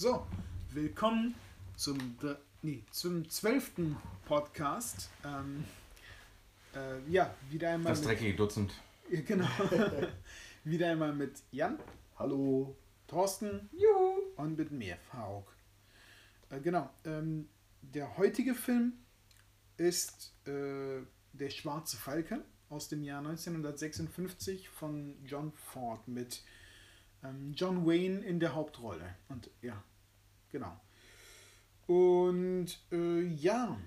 So, willkommen zum, nee, zum zwölften Podcast. Ähm, äh, ja, wieder einmal Das mit, dreckige Dutzend. Ja, genau. wieder einmal mit Jan, Hallo. Thorsten Juhu. und mit mir, Faruk. Äh, genau, ähm, der heutige Film ist äh, Der Schwarze Falke aus dem Jahr 1956 von John Ford mit ähm, John Wayne in der Hauptrolle. Und ja, genau. Und äh, ja,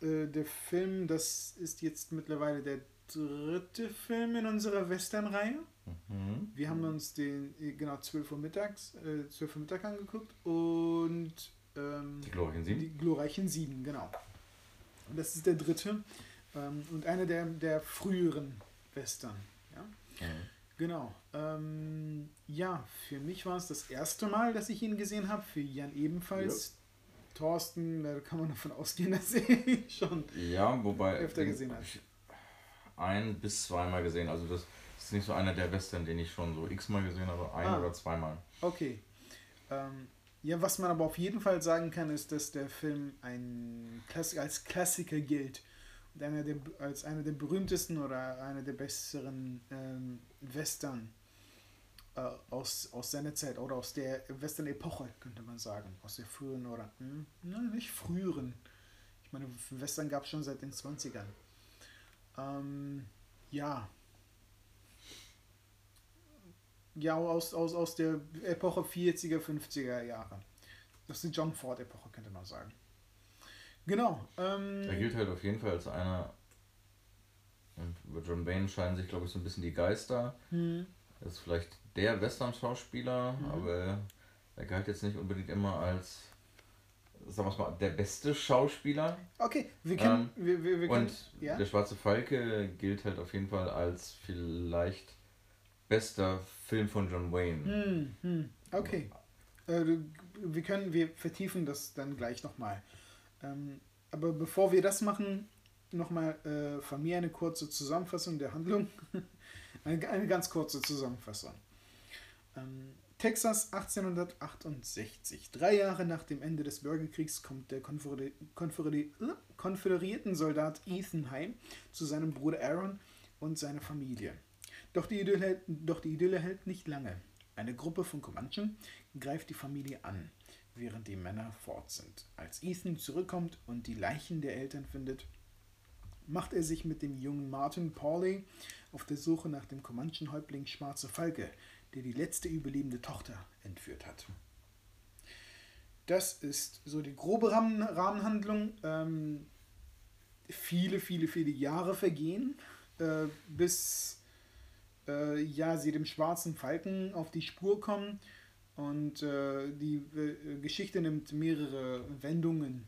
äh, der Film, das ist jetzt mittlerweile der dritte Film in unserer Western-Reihe. Mhm. Wir haben uns den, äh, genau, 12 Uhr mittags, äh, 12 Uhr Mittag angeguckt und ähm, Die glorreichen Sieben. die glorreichen Sieben, genau. Und das ist der dritte ähm, und einer der, der früheren Western. Ja? Mhm. Genau. Ähm, ja, für mich war es das erste Mal, dass ich ihn gesehen habe. Für Jan ebenfalls. Thorsten, da kann man davon ausgehen, dass er ihn schon Ja, wobei. öfter den gesehen hat. Ein bis zweimal gesehen. Also das ist nicht so einer der Western, den ich schon so x-mal gesehen habe. Ein Ah. oder zweimal. Okay. Ähm, ja, was man aber auf jeden Fall sagen kann, ist, dass der Film ein Klass als Klassiker gilt. Einer der, als einer der berühmtesten oder einer der besseren ähm, Western äh, aus, aus seiner Zeit oder aus der Western-Epoche, könnte man sagen. Aus der früheren oder, hm, na, nicht früheren. Ich meine, Western gab es schon seit den 20ern. Ähm, ja, ja, aus, aus, aus der Epoche 40er, 50er Jahre. Das ist die John Ford-Epoche, könnte man sagen. Genau. Ähm, Er gilt halt auf jeden Fall als einer. Und über John Wayne scheinen sich, glaube ich, so ein bisschen die Geister. hm, Er ist vielleicht der Western-Schauspieler, Mhm. aber er galt jetzt nicht unbedingt immer als, sagen wir es mal, der beste Schauspieler. okay, wir können. Ähm, wir, wir, wir können Und ja? der Schwarze Falke gilt halt auf jeden Fall als vielleicht bester Film von John Wayne. Hm, hm, okay. Äh, wir können, wir vertiefen das dann gleich nochmal. Ähm, aber bevor wir das machen, nochmal äh, von mir eine kurze Zusammenfassung der Handlung. eine, eine ganz kurze Zusammenfassung. Ähm, Texas 1868. Drei Jahre nach dem Ende des Bürgerkriegs kommt der äh, konföderierten Soldat Ethan heim zu seinem Bruder Aaron und seiner Familie. Doch die, Idylle, doch die Idylle hält nicht lange. Eine Gruppe von Comanchen greift die Familie an, während die Männer fort sind. Als Ethan zurückkommt und die Leichen der Eltern findet, macht er sich mit dem jungen Martin Pauley auf der Suche nach dem Comanchen-Häuptling Schwarze Falke, der die letzte überlebende Tochter entführt hat. Das ist so die grobe Rahmen Rahmenhandlung. Ähm, viele, viele, viele Jahre vergehen, äh, bis äh, ja, sie dem schwarzen Falken auf die Spur kommen. Und äh, die äh, Geschichte nimmt mehrere Wendungen.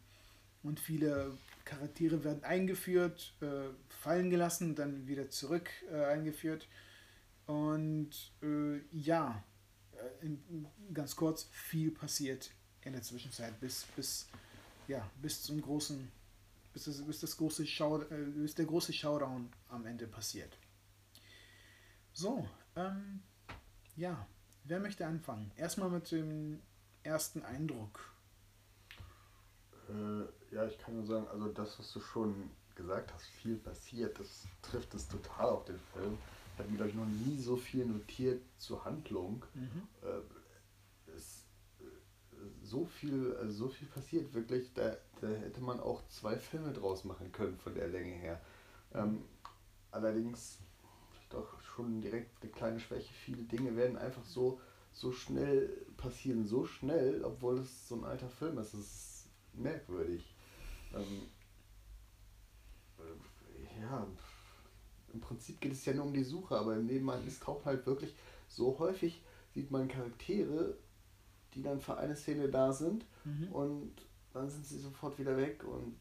Und viele Charaktere werden eingeführt, äh, fallen gelassen, dann wieder zurück äh, eingeführt. Und äh, ja, äh, in, ganz kurz, viel passiert in der Zwischenzeit, bis, bis, ja, bis zum großen, bis das, bis das große äh, bis der große Showdown am Ende passiert. So, ähm, ja, wer möchte anfangen? Erstmal mit dem ersten Eindruck. Äh, ja, ich kann nur sagen, also das, was du schon gesagt hast, viel passiert, das trifft es total auf den Film. Ich habe mir, glaube ich, noch nie so viel notiert zur Handlung. Mhm. Äh, es, äh, so viel, also so viel passiert, wirklich, da, da hätte man auch zwei Filme draus machen können von der Länge her. Ähm, allerdings doch schon direkt eine kleine Schwäche. Viele Dinge werden einfach so, so schnell passieren, so schnell, obwohl es so ein alter Film ist. Das ist merkwürdig. Ähm, äh, ja, im Prinzip geht es ja nur um die Suche, aber im Nebenmann es taucht halt wirklich so häufig, sieht man Charaktere, die dann für eine Szene da sind Mhm. und dann sind sie sofort wieder weg und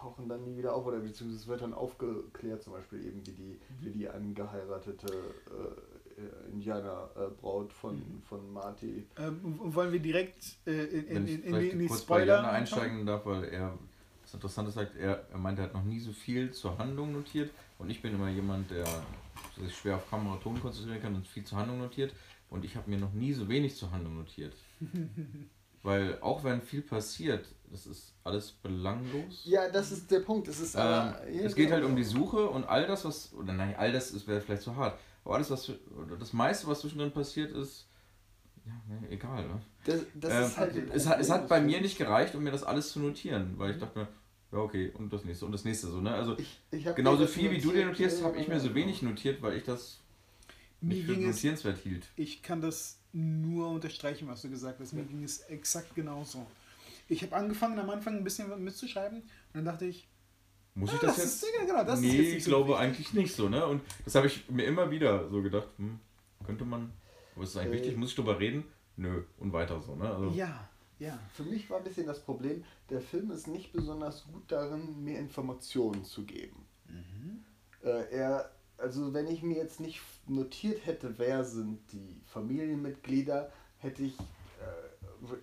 tauchen dann nie wieder auf oder beziehungsweise es wird dann aufgeklärt, zum Beispiel eben wie die, wie die angeheiratete äh, äh, Indianerbraut von, Mhm. von Marty. Ähm, wollen wir direkt äh, in, in, in, in, die kurz bei Spoiler Jana einsteigen darf, weil er was Interessantes sagt, er, er meinte, er hat noch nie so viel zur Handlung notiert und ich bin immer jemand, der sich schwer auf Kamera Ton konzentrieren kann und viel zur Handlung notiert. Und ich habe mir noch nie so wenig zur Handlung notiert. Weil auch wenn viel passiert, das ist alles belanglos. Ja, das ist der Punkt. Es, ist Ähm, aber, ja, es geht genau. halt um die Suche und all das, was, oder nein, all das ist- wäre vielleicht zu hart, aber alles, was, das meiste, was zwischendrin passiert ist, ja, ne, egal. Ne? Das, das Ähm, ist halt es, hat, es hat bei mir nicht gereicht, um mir das alles zu notieren, weil ich dachte mir, ja, okay, und das nächste und das nächste so, ne? Also Ich, ich genauso viel wie du dir notiert, notierst, habe ich mir so wenig notiert, weil ich das Mir nicht für ging es, notierenswert hielt. ich kann das nur unterstreichen, was du gesagt hast. Mir ging es exakt genauso. Ich habe angefangen am Anfang ein bisschen mitzuschreiben und dann dachte ich, Muss ich ah, das, das jetzt? ist, ja, genau, das ist nee, ich so glaube wichtig. eigentlich nicht so, ne? Und das habe ich mir immer wieder so gedacht, hm, könnte man, aber ist es eigentlich Äh. wichtig, muss ich drüber reden? Nö, und weiter so, ne? Also, Ja, ja. Für mich war ein bisschen das Problem, der Film ist nicht besonders gut darin, mir Informationen zu geben. Äh, er, also wenn ich mir jetzt nicht notiert hätte, wer sind die Familienmitglieder, hätte ich äh,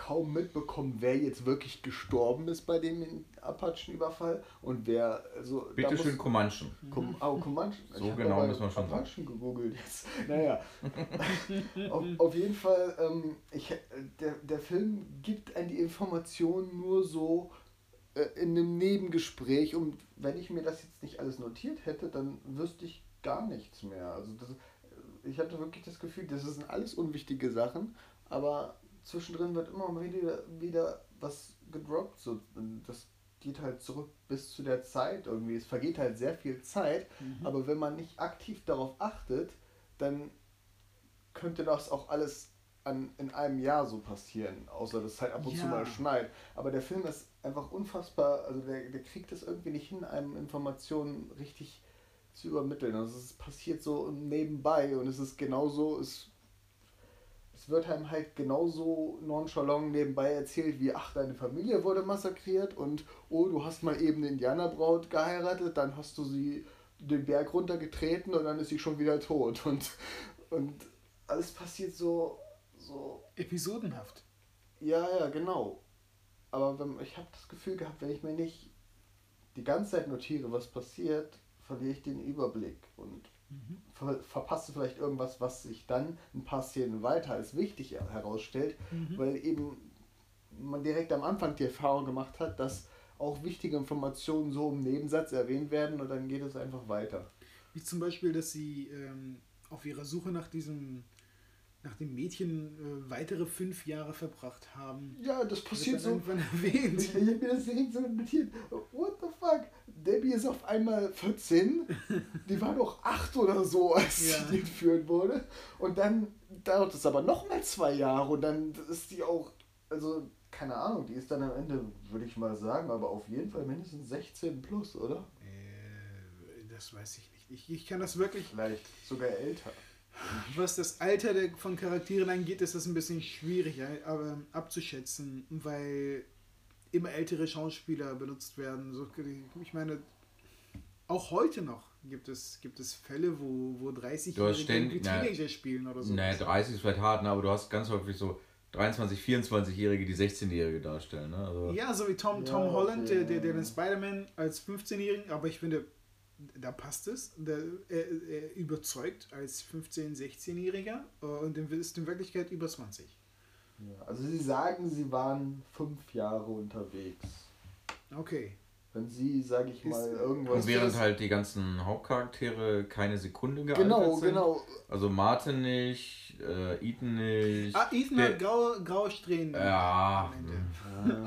kaum mitbekommen, wer jetzt wirklich gestorben ist bei dem Apachenüberfall und wer, also Bitte muss- schön Comanchen. Com oh, Comanche. So Ich genau müssen wir schon sagen. Apachen gegoogelt jetzt. Naja. auf, auf jeden Fall, ähm, ich, der, der Film gibt einem die Informationen nur so äh, in einem Nebengespräch und wenn ich mir das jetzt nicht alles notiert hätte, dann wüsste ich gar nichts mehr. Also das, ich hatte wirklich das Gefühl, das sind alles unwichtige Sachen, aber zwischendrin wird immer wieder, wieder was gedroppt. So, das geht halt zurück bis zu der Zeit irgendwie. Es vergeht halt sehr viel Zeit, aber wenn man nicht aktiv darauf achtet, dann könnte das auch alles an, in einem Jahr so passieren, außer dass es halt ab und zu Ja. mal schneit. Aber der Film ist einfach unfassbar, also der, der kriegt es irgendwie nicht hin, einem Informationen richtig zu übermitteln. Also es passiert so nebenbei und es ist genauso, es, es wird einem halt genauso nonchalant nebenbei erzählt, wie ach, deine Familie wurde massakriert und oh, du hast mal eben eine Indianerbraut geheiratet, dann hast du sie den Berg runtergetreten und dann ist sie schon wieder tot. Und, und alles passiert so, so Episodenhaft. ja, ja, genau. Aber wenn, ich habe das Gefühl gehabt, wenn ich mir nicht die ganze Zeit notiere, was passiert, verliere ich den Überblick und ver verpasse vielleicht irgendwas, was sich dann ein paar Szenen weiter als wichtig herausstellt, weil eben man direkt am Anfang die Erfahrung gemacht hat, dass auch wichtige Informationen so im Nebensatz erwähnt werden und dann geht es einfach weiter. Wie zum Beispiel, dass sie ähm, auf ihrer Suche nach diesem, nach dem Mädchen äh, weitere fünf Jahre verbracht haben. Ja, das passiert so. irgendwann erwähnt. Ich, ich habe mir das direkt so notiert. What the fuck? Debbie ist auf einmal 14. Die war doch 8 oder so, als Ja. sie entführt wurde. Und dann dauert es aber nochmal zwei Jahre und dann ist die auch, also keine Ahnung, die ist dann am Ende, würde ich mal sagen, aber auf jeden Fall mindestens 16 plus, oder? Äh, das weiß ich nicht. Ich, ich kann das wirklich. Vielleicht sogar älter. Was das Alter der, von Charakteren angeht, ist das ein bisschen schwierig aber, abzuschätzen, weil immer ältere Schauspieler benutzt werden. So, ich meine, auch heute noch gibt es, gibt es Fälle, wo, wo 30 Du hast Jährige Teenager spielen oder so. Ne, 30 ist vielleicht hart, ne, aber du hast ganz häufig so 23, 24-Jährige, die 16-Jährige darstellen. Ne? Also, Ja, so wie Tom, Ja, Tom Holland, okay, der, der, der den Spider-Man als 15-Jährigen, aber ich finde, da passt es. Der, er, er überzeugt als 15-, 16-Jähriger äh, und ist in Wirklichkeit über 20. Ja, also sie sagen, sie waren fünf Jahre unterwegs. Okay. Wenn sie, sage ich mal, Ist- irgendwas... und während halt die ganzen Hauptcharaktere keine Sekunde gealtert Genau, sind. genau. Also Martin nicht, äh, Ethan nicht. Ah, Ethan hat graue, graue Strähnen. Ja, am Ende.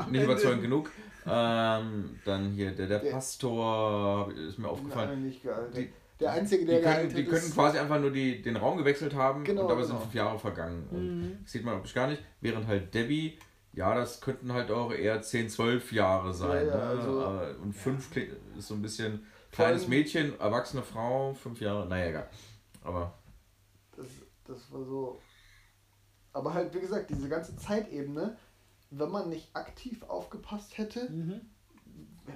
Am nicht Ende. überzeugend genug. Ähm, dann hier der, der Der- Pastor ist mir aufgefallen. Nein, nicht gealtert. Die- der Einzige, Die, der können, gealtert die könnten ist... quasi einfach nur die, den Raum gewechselt haben Genau, und dabei genau. sind fünf Jahre vergangen. Und Mhm. das sieht man optisch gar nicht. Während halt Debbie, ja, das könnten halt auch eher 10, 12 Jahre sein. Ja, ja, ne? also- Aber- und fünf kli- ist so ein bisschen kleines Mädchen, erwachsene Frau, fünf Jahre, naja, egal. Aber Das, das war so... Aber halt, wie gesagt, diese ganze Zeitebene, wenn man nicht aktiv aufgepasst hätte, Mhm.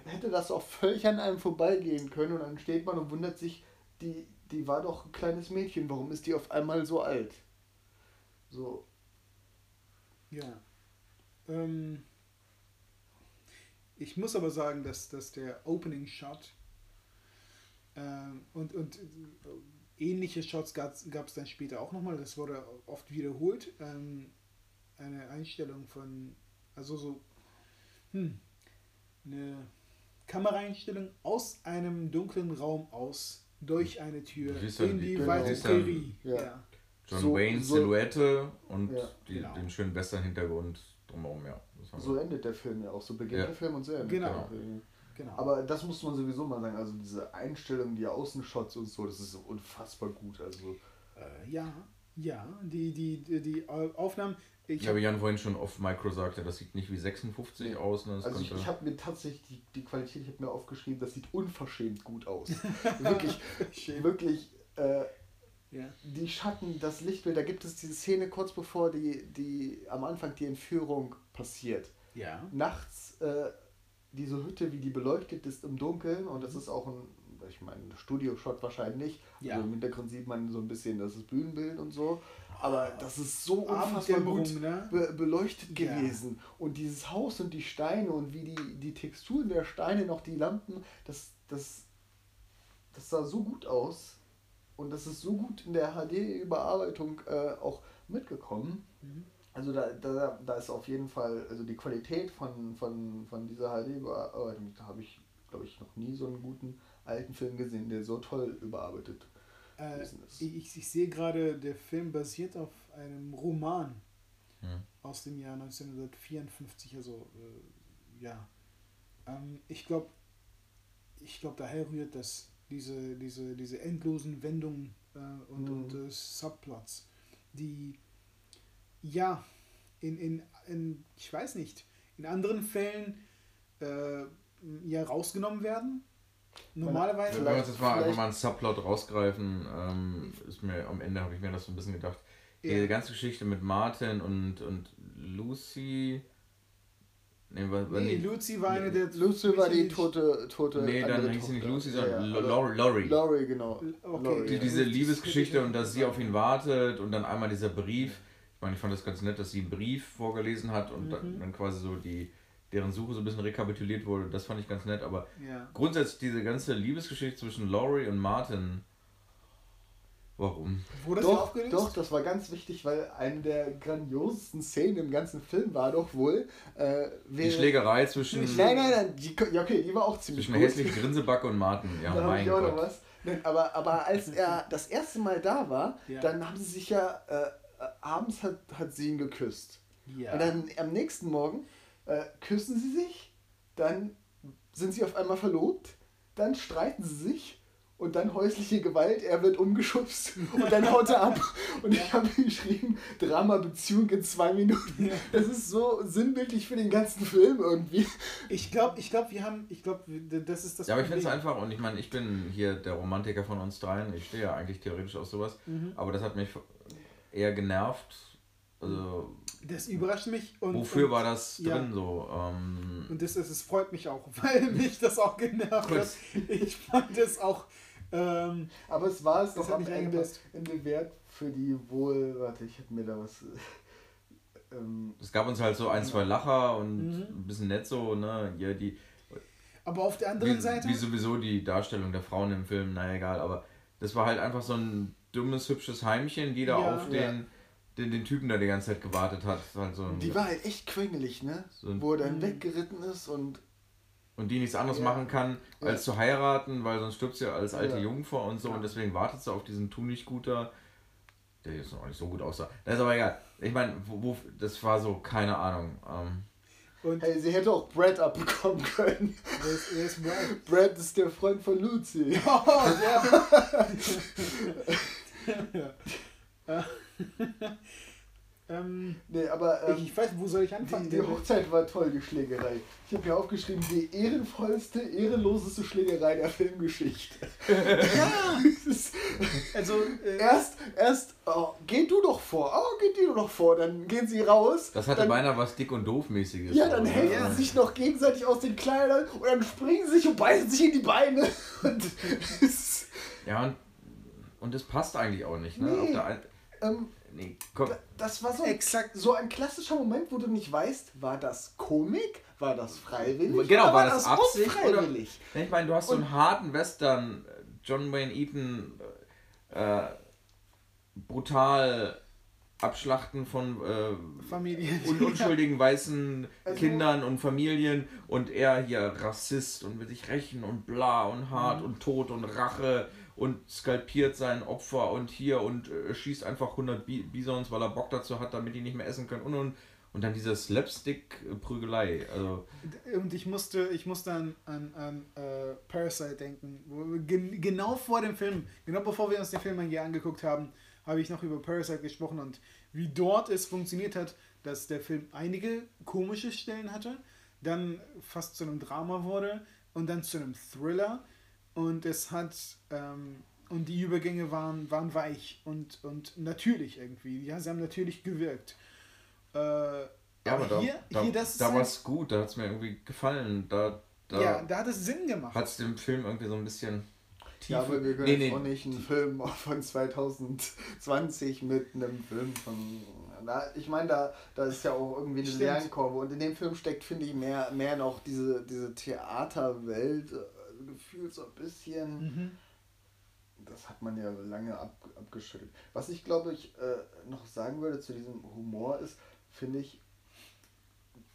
hätte das auch völlig an einem vorbeigehen können und dann steht man und wundert sich, die, die war doch ein kleines Mädchen, warum ist die auf einmal so alt? So, Ja. Ähm, ich muss aber sagen, dass, dass der Opening Shot ähm, und, und äh, ähnliche Shots gab es dann später auch nochmal, das wurde oft wiederholt. Ähm, eine Einstellung von, also so, hm, eine Kameraeinstellung aus einem dunklen Raum aus, durch eine Tür, in die, genau. weite Prärie. Ja. Ja. John So- Wayne so- Silhouette und Ja. die, Genau. den schönen Western-Hintergrund drumherum, ja. So endet der Film ja auch. So beginnt Ja. der Film und so endet Genau. der Film. Genau. Aber das muss man sowieso mal sagen. Also diese Einstellung, die Außenshots und so, das ist unfassbar gut. Also äh, ja, ja, die, die, die, die Aufnahmen. Ich Ja, wie Jan vorhin schon auf Micro sagte, das sieht nicht wie 56 Nee. aus. Ne? Das Also ich, ich habe mir tatsächlich die, die Qualität, ich habe mir aufgeschrieben, das sieht unverschämt gut aus. wirklich, Schön. wirklich, äh, ja. die Schatten, das Lichtbild, da gibt es diese Szene kurz bevor die, die am Anfang die Entführung passiert. ja. Nachts äh, diese Hütte, wie die beleuchtet ist im Dunkeln und das ist auch ein, ich meine, ein Studio-Shot wahrscheinlich. Ja. Also Im Hintergrund sieht man so ein bisschen das ist Bühnenbild und so. Aber das ist so unfassbar gut ne? be beleuchtet Ja. gewesen. Und dieses Haus und die Steine und wie die, die Texturen der Steine, noch die Lampen, das, das, das sah so gut aus. Und das ist so gut in der HD-Überarbeitung äh, auch mitgekommen. Mhm. Also da, da, da ist auf jeden Fall, also die Qualität von, von, von dieser HD-Überarbeitung, da habe ich, glaube ich, noch nie so einen guten alten Film gesehen, der so toll überarbeitet Äh, ich, ich sehe gerade, der Film basiert auf einem Roman Hm. aus dem Jahr 1954, also äh, ja. Ähm, ich glaube, ich glaube, daher rührt das, diese, diese, diese endlosen Wendungen äh, und, Mhm. und äh, Subplots, die ja in, in, in, ich weiß nicht, in anderen Fällen äh, ja rausgenommen werden. Normalerweise. Wenn wir uns jetzt mal einfach mal einen Subplot rausgreifen, ähm, ist mir am Ende habe ich mir das so ein bisschen gedacht. Ja. Die ganze Geschichte mit Martin und, und Lucy. Nee, war, war Nee, nicht- Lucy war eine der. Lucy war die tote, tote. Nee, dann hieß sie nicht. Lucy, sondern Ja, aber- Laurie. Laurie. Genau. Okay. Die, ja. diese Liebesgeschichte und dass sie auf ihn wartet und dann einmal dieser Brief. Ich meine, ich fand das ganz nett, dass sie einen Brief vorgelesen hat und dann, Mhm. dann quasi so die deren Suche so ein bisschen rekapituliert wurde. Das fand ich ganz nett, aber Ja. grundsätzlich diese ganze Liebesgeschichte zwischen Laurie und Martin. Warum? Wurde das Doch, aufgelöst? doch, das war ganz wichtig, weil eine der grandiosesten Szenen im ganzen Film war doch wohl. Äh, Die Schlägerei zwischen, Nein, nein, nein, die, ja, okay, die war auch ziemlich zwischen hässlichen Grinsebacke und Martin. Ja, da mein ich auch noch Gott. was. Nein, aber, aber als er das erste Mal da war, Ja. dann haben sie sich ja, äh, äh, abends hat, hat sie ihn geküsst. Ja. Und dann am nächsten Morgen äh, küssen sie sich, dann sind sie auf einmal verlobt, dann streiten sie sich und dann häusliche Gewalt, er wird umgeschubst und dann haut er ab. Und ich habe geschrieben, Drama Beziehung in zwei Minuten. Das ist so sinnbildlich für den ganzen Film irgendwie. Ich glaube, ich glaub, wir haben, ich glaube, das ist das Ja, aber ich finde es einfach, und ich meine, ich bin hier der Romantiker von uns dreien, ich stehe ja eigentlich theoretisch auf sowas, Mhm. aber das hat mich eher genervt. Also, Das überrascht mich. Und, wofür und, war das ja. drin so? Ähm, Und das, das, das freut mich auch, weil mich das auch genervt hat. Ich fand es auch. Ähm, Aber es war es Das doch hat am nicht Ende. Ende wert für die wohl, warte, ich habe mir da was... Ähm, es gab uns halt so ein, zwei Lacher und Mhm. ein bisschen nett so, ne? Ja, die, aber auf der anderen wie, Seite. wie sowieso die Darstellung der Frauen im Film, naja, egal, aber das war halt einfach so ein dummes, hübsches Heimchen, die da Ja. auf den, den, den Typen da die ganze Zeit gewartet hat. Halt so ein, die war halt echt quengelig, ne? so ein, Wo er dann Mhm. weggeritten ist und und die nichts anderes Ja. machen kann, Ja. als zu heiraten, weil sonst stirbt sie als alte Ja. Jungfer und so Ja. und deswegen wartet sie auf diesen Tunichtguter, der jetzt noch nicht so gut aussah. Das ist aber egal. Ich meine, wo, wo, das war so, keine Ahnung. Ähm, und hey, sie hätte auch Brad abbekommen können. wer ist, wer ist Brad? Brad ist der Freund von Lucy. Oh, ja. ja. ähm, Nee, aber ähm, ich weiß, wo soll ich anfangen? die, die Hochzeit war toll, die Schlägerei. Ich habe mir aufgeschrieben, die ehrenvollste, ehrenloseste Schlägerei der Filmgeschichte. ja, Es also äh, erst, erst, oh, geh du doch vor, oh, geh du doch vor, dann gehen sie raus. das hatte dann, beinahe was dick und doof-mäßiges. Ja, dann helfen ne? sie sich noch gegenseitig aus den Kleidern und dann springen sie sich und beißen sich in die Beine. Und es, Ja, und, und das passt eigentlich auch nicht. Ne? Nee. Auf der ähm, nee, komm. Da- Das war so ein, Exakt. so ein klassischer Moment, wo du nicht weißt, war das Komik, war das freiwillig Genau, oder war das Absicht oder-? Ich meine, du hast so Und- einen harten Western, äh, John Wayne Eaton, äh, brutal Abschlachten von äh, Familien. un unschuldigen weißen Also- Kindern und Familien und er hier Rassist und will sich rächen und bla und hart Mhm. und Tod und Rache und skalpiert sein Opfer und hier und äh, schießt einfach 100 Bi Bisons, weil er Bock dazu hat, damit die nicht mehr essen können und und und dann diese Slapstick-Prügelei. Also, Und ich musste, ich musste an, an, an äh, Parasite denken. Gen genau vor dem Film, genau bevor wir uns den Film hier angeguckt haben, habe ich noch über Parasite gesprochen und wie dort es funktioniert hat, dass der Film einige komische Stellen hatte, dann fast zu einem Drama wurde und dann zu einem Thriller und es hat ähm, und die Übergänge waren, waren weich und, und natürlich irgendwie. Ja, sie haben natürlich gewirkt. Äh, ja, aber da, hier, da, hier da halt- war es gut, da hat es mir irgendwie gefallen. Da, da ja, da hat es Sinn gemacht. hat es dem Film irgendwie so ein bisschen Tiefe. Ja, aber wir können Nee, nee. auch nicht einen Film von 2020 mit einem Film von. Na, ich meine, da, da ist ja auch irgendwie eine Stimmt. Lernkurve. Und in dem Film steckt, finde ich, mehr, mehr noch diese, diese Theaterwelt gefühlt so ein bisschen. Mhm. Das hat man ja lange ab, abgeschüttelt. Was ich glaube ich äh, noch sagen würde zu diesem Humor ist, finde ich,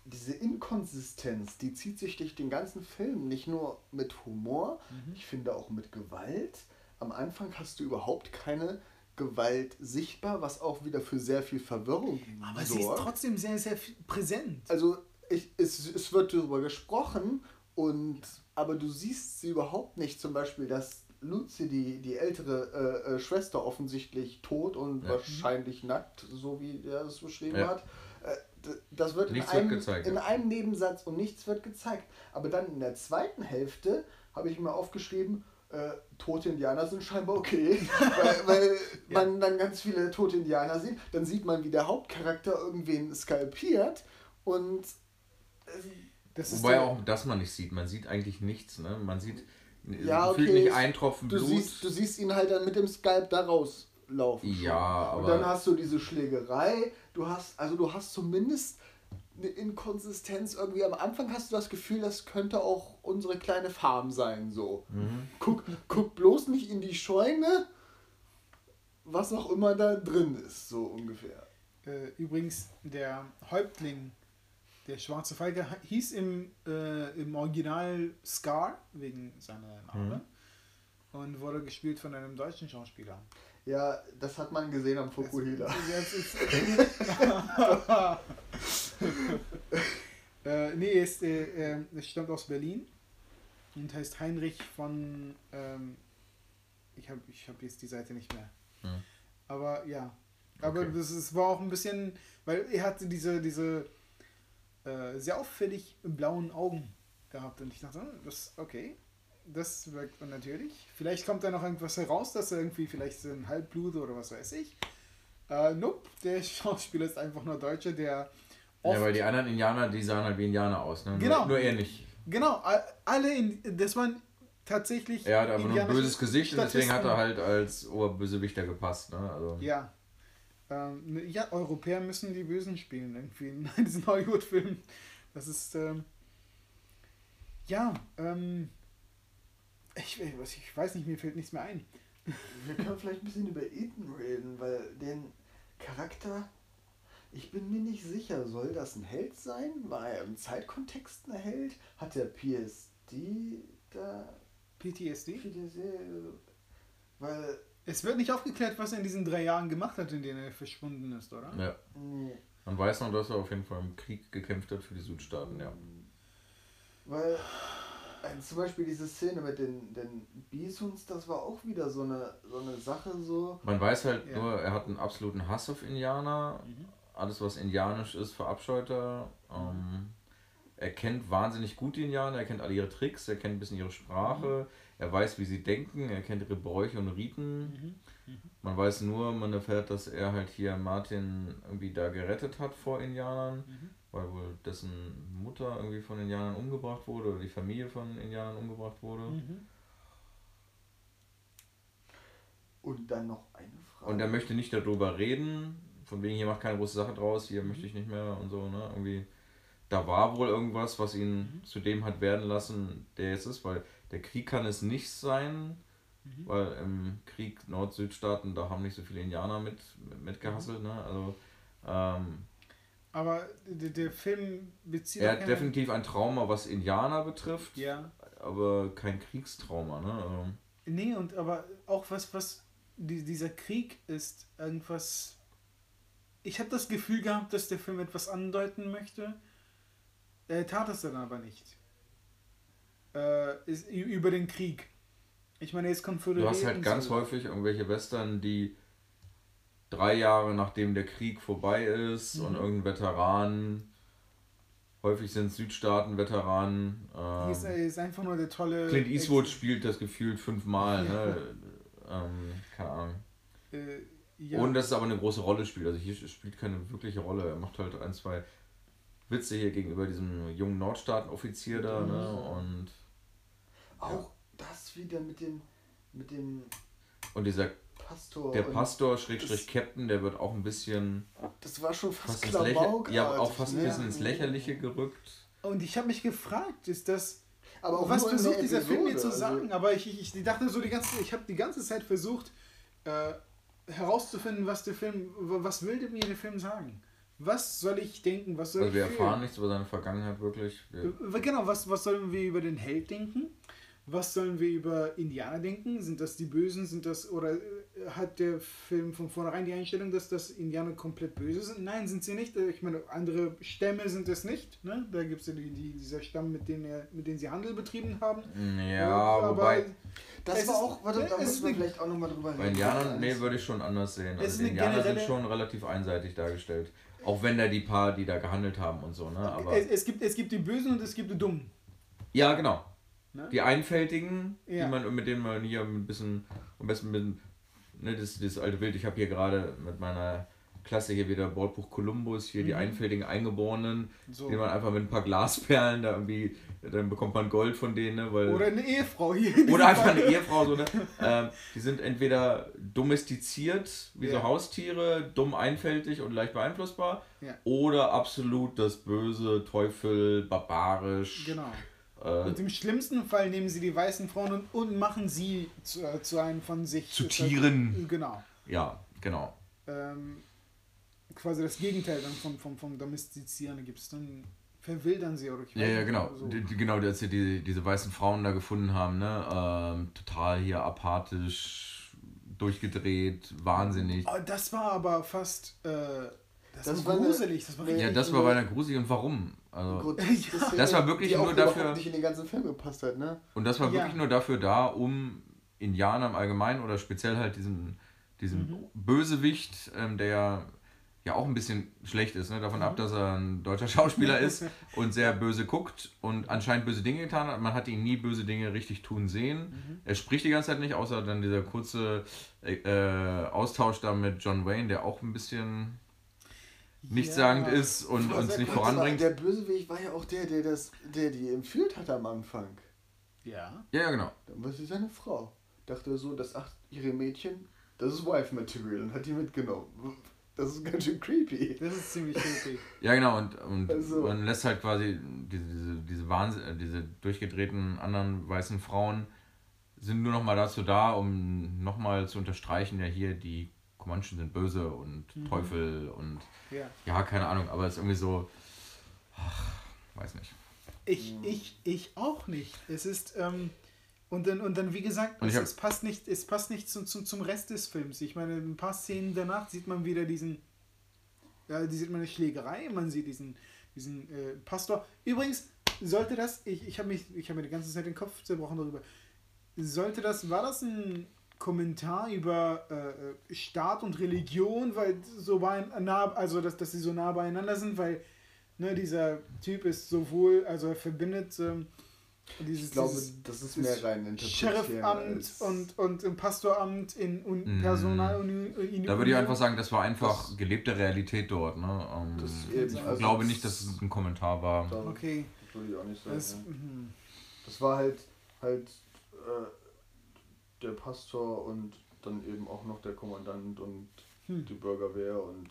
diese Inkonsistenz, die zieht sich durch den ganzen Film. Nicht nur mit Humor, Mhm. ich finde auch mit Gewalt. Am Anfang hast du überhaupt keine Gewalt sichtbar, was auch wieder für sehr viel Verwirrung Aber sie ist sorgt. trotzdem sehr, sehr präsent. Also ich, es, es wird darüber gesprochen und aber du siehst sie überhaupt nicht. Zum Beispiel, dass Lucy, die, die ältere äh, äh, Schwester, offensichtlich tot und Ja. wahrscheinlich nackt, so wie er es beschrieben Ja. hat. Äh, das wird, in Nichts wird einem, gezeigt, in einem Nebensatz und nichts wird gezeigt. Aber dann in der zweiten Hälfte habe ich mir aufgeschrieben, äh, tote Indianer sind scheinbar okay, weil, weil Ja. man dann ganz viele tote Indianer sieht. Dann sieht man, wie der Hauptcharakter irgendwen skalpiert und Das Wobei der- auch das man nicht sieht. Man sieht eigentlich nichts. Ne? Man sieht Ja, gefühlt okay, nicht einen Tropfen du Blut. siehst, du siehst ihn halt dann mit dem Skalp da rauslaufen. Ja, Und aber- dann hast du diese Schlägerei, du hast, also du hast zumindest eine Inkonsistenz irgendwie. Am Anfang hast du das Gefühl, das könnte auch unsere kleine Farm sein, so. Mhm. Guck, guck bloß nicht in die Scheune, was auch immer da drin ist, so ungefähr. äh, übrigens, der Häuptling, der schwarze Falke, hieß im, äh, im Original Scar, wegen seiner Name, und wurde gespielt von einem deutschen Schauspieler. Ja, das hat man gesehen am Fukuhila. Äh, nee, er ist, äh, äh, es stammt aus Berlin und heißt Heinrich von. Ähm, ich habe ich hab jetzt die Seite nicht mehr. Hm. Aber ja. Aber Okay. das ist, war auch ein bisschen, weil er hatte diese, diese äh, sehr auffällig blauen Augen gehabt und ich dachte, hm, das okay. Das wirkt unnatürlich. Vielleicht kommt da noch irgendwas heraus, dass er irgendwie vielleicht so ein Halbblut oder was weiß ich. Äh, nope, der Schauspieler ist einfach nur Deutscher, der Ja, weil die anderen Indianer, die sahen halt wie Indianer aus. Ne? Genau. Nur, nur er nicht. genau, alle, in, das waren tatsächlich Er hat aber nur ein böses Gesicht und deswegen hat er halt als Oberbösewichter gepasst. Ne? Also, Ja. Ähm, ne, ja, Europäer müssen die Bösen spielen, irgendwie in diesen Hollywood-Filmen. Das ist, ähm, ja, ähm, ich, ich weiß nicht, mir fällt nichts mehr ein. Wir können vielleicht ein bisschen über Ethan reden, weil den Charakter, ich bin mir nicht sicher, soll das ein Held sein? War er im Zeitkontext ein Held? Hat der PSD da PTSD? PTSD? Weil, Es wird nicht aufgeklärt, was er in diesen drei Jahren gemacht hat, in denen er verschwunden ist, oder? ja. Man weiß noch, dass er auf jeden Fall im Krieg gekämpft hat für die Südstaaten, ja. weil äh, zum Beispiel diese Szene mit den, den Bisons, das war auch wieder so eine, so eine Sache so. Man weiß halt Ja. nur, er hat einen absoluten Hass auf Indianer. Alles, was indianisch ist, verabscheut er. Ähm, er kennt wahnsinnig gut die Indianer, er kennt alle ihre Tricks, er kennt ein bisschen ihre Sprache, er weiß, wie sie denken, er kennt ihre Bräuche und Riten. Man weiß nur, man erfährt, dass er halt hier Martin irgendwie da gerettet hat vor Indianern, weil wohl dessen Mutter irgendwie von Indianern umgebracht wurde oder die Familie von Indianern umgebracht wurde. Mhm. Und dann noch eine Frage. Und er möchte nicht darüber reden, von wegen hier macht keine große Sache draus, hier möchte ich nicht mehr und so, ne? Irgendwie, da war wohl irgendwas, was ihn zu dem hat werden lassen, der jetzt ist, weil der Krieg kann es nicht sein, mhm. weil im Krieg Nord-Südstaaten, da haben nicht so viele Indianer mit, mit mitgehasselt, ne? Also, ähm, aber der, der Film bezieht. Er hat definitiv ein Trauma, was Indianer betrifft. Ja. Aber kein Kriegstrauma, ne? Also, nee, und aber auch was, was die, dieser Krieg ist, irgendwas. Ich habe das Gefühl gehabt, dass der Film etwas andeuten möchte. Er tat es dann aber nicht. Äh, ist, über den Krieg. Ich meine, jetzt kommt für Du hast halt ganz häufig irgendwelche Western, die drei Jahre nachdem der Krieg vorbei ist mhm. und irgendein Veteran, häufig sind Südstaaten-Veteranen. Ähm, ist, ist, einfach nur der tolle. Clint Eastwood Ex spielt das gefühlt fünfmal, ne? ähm, keine Ahnung. Äh, ja. Und dass es aber eine große Rolle spielt. Also hier spielt keine wirkliche Rolle. Er macht halt ein, zwei Witze hier gegenüber diesem jungen Nordstaaten-Offizier da, ne? Mhm. Und. Auch ja. das wieder mit dem. mit dem. Und dieser Pastor. Der Pastor, Schrägstrich Captain, der wird auch ein bisschen. Das war schon fast, fast Ja, auch fast ne? ein bisschen ins Lächerliche gerückt. Und ich habe mich gefragt, ist das. Aber auch was versucht dieser Episode, Film mir zu also sagen? Also aber ich, ich, ich dachte so die ganze ich habe die ganze Zeit versucht äh, herauszufinden, was der Film, was will mir der Film sagen? Was soll ich denken? Was soll also wir erfahren nichts über seine Vergangenheit wirklich. Wir genau, was, was sollen wir über den Held denken? Was sollen wir über Indianer denken? Sind das die Bösen? Sind das oder äh, hat der Film von vornherein die Einstellung, dass das Indianer komplett böse sind? Nein, sind sie nicht. Ich meine, andere Stämme sind es nicht. Ne? Da gibt es ja die, die, dieser Stamm, mit dem, er, mit dem sie Handel betrieben haben. Ja, ja aber wobei. Das war auch, warte, da müssen wir vielleicht auch nochmal drüber reden. Bei Indianern, nee, würde ich schon anders sehen. Also die Indianer sind schon relativ einseitig dargestellt. Auch wenn da die paar, die da gehandelt haben und so, ne? Aber es, es, gibt, es gibt die Bösen und es gibt die Dummen. Ja, genau. Ne? Die Einfältigen, ja. die man, mit denen man hier ein bisschen, am besten mit, ne, das, das alte Bild, ich habe hier gerade mit meiner Klasse hier wieder Bordbuch Columbus, hier mhm. die einfältigen Eingeborenen, so. die man einfach mit ein paar Glasperlen da irgendwie, dann bekommt man Gold von denen, ne, weil, Oder eine Ehefrau hier. Oder einfach eine Ehefrau, so, ne? ähm, die sind entweder domestiziert, wie ja. so Haustiere, dumm einfältig und leicht beeinflussbar, ja. oder absolut das Böse, Teufel, barbarisch. Genau äh, und im schlimmsten Fall nehmen sie die weißen Frauen und, und machen sie zu, äh, zu einem von sich. Zu Tieren. Genau. Ja, genau. Ähm, quasi das Gegenteil dann vom, vom, vom Domestizieren gibt es dann verwildern sie oder ich Ja, ja, genau. So. Die, die, genau, als sie die, diese weißen Frauen da gefunden haben, ne? Ähm, total hier apathisch, durchgedreht, wahnsinnig. Das war aber fast. Äh, das, das, war gruselig. Das war ja, das war beinahe gruselig und warum? Also, ja. das war wirklich nur dafür. nicht in den ganzen Film gepasst hat, ne? Und das war ja. wirklich nur dafür da, um Indianer im Allgemeinen oder speziell halt diesen, diesen mhm. Bösewicht, ähm, der ja auch ein bisschen schlecht ist, ne? davon mhm. ab, dass er ein deutscher Schauspieler ist und sehr böse guckt und anscheinend böse Dinge getan hat. Man hat ihn nie böse Dinge richtig tun sehen. Mhm. Er spricht die ganze Zeit nicht, außer dann dieser kurze äh, Austausch da mit John Wayne, der auch ein bisschen nichtssagend ja. ist und uns nicht voranbringt. Der Bösewicht war ja auch der, der, das, der die entführt hat am Anfang. Ja. Ja, genau. Dann war sie seine Frau. Dachte er so, das achtjährige Mädchen, das ist Wife Material und hat die mitgenommen. Das ist ganz schön creepy. Das ist ziemlich creepy. ja, genau, und, und also. man lässt halt quasi diese, diese, diese, Wahnsinn, äh, diese durchgedrehten anderen weißen Frauen sind nur noch mal dazu da, um nochmal zu unterstreichen, ja hier die Comanchen sind böse und mhm. Teufel und ja. ja, keine Ahnung, aber es ist irgendwie so, ach, weiß nicht. Ich, ich, ich auch nicht. Es ist, ähm, und dann, und dann wie gesagt, es, es, passt nicht, es passt nicht zum, zum, zum Rest des Films. Ich meine, ein paar Szenen danach sieht man wieder diesen, ja, die sieht man eine Schlägerei, man sieht diesen, diesen äh, Pastor. Übrigens, sollte das, ich, ich habe mich, ich habe mir die ganze Zeit den Kopf zerbrochen darüber, sollte das, war das ein Kommentar über äh, Staat und Religion, weil so nah, also dass, dass sie so nah beieinander sind, weil ne, dieser Typ ist sowohl, also er verbindet ähm, dieses, ich glaube, dieses, das ist mehr rein Sheriff-Amt und, und im Pastoramt in un mm. Personal in Da würde ich einfach sagen, das war einfach das, gelebte Realität dort. Ne? Um, ähm, ich also glaube nicht, dass es ein Kommentar war. Okay. Das würde ich auch nicht sagen. Das, ja. Mhm. das war halt halt äh, der Pastor und dann eben auch noch der Kommandant und hm. die Bürgerwehr und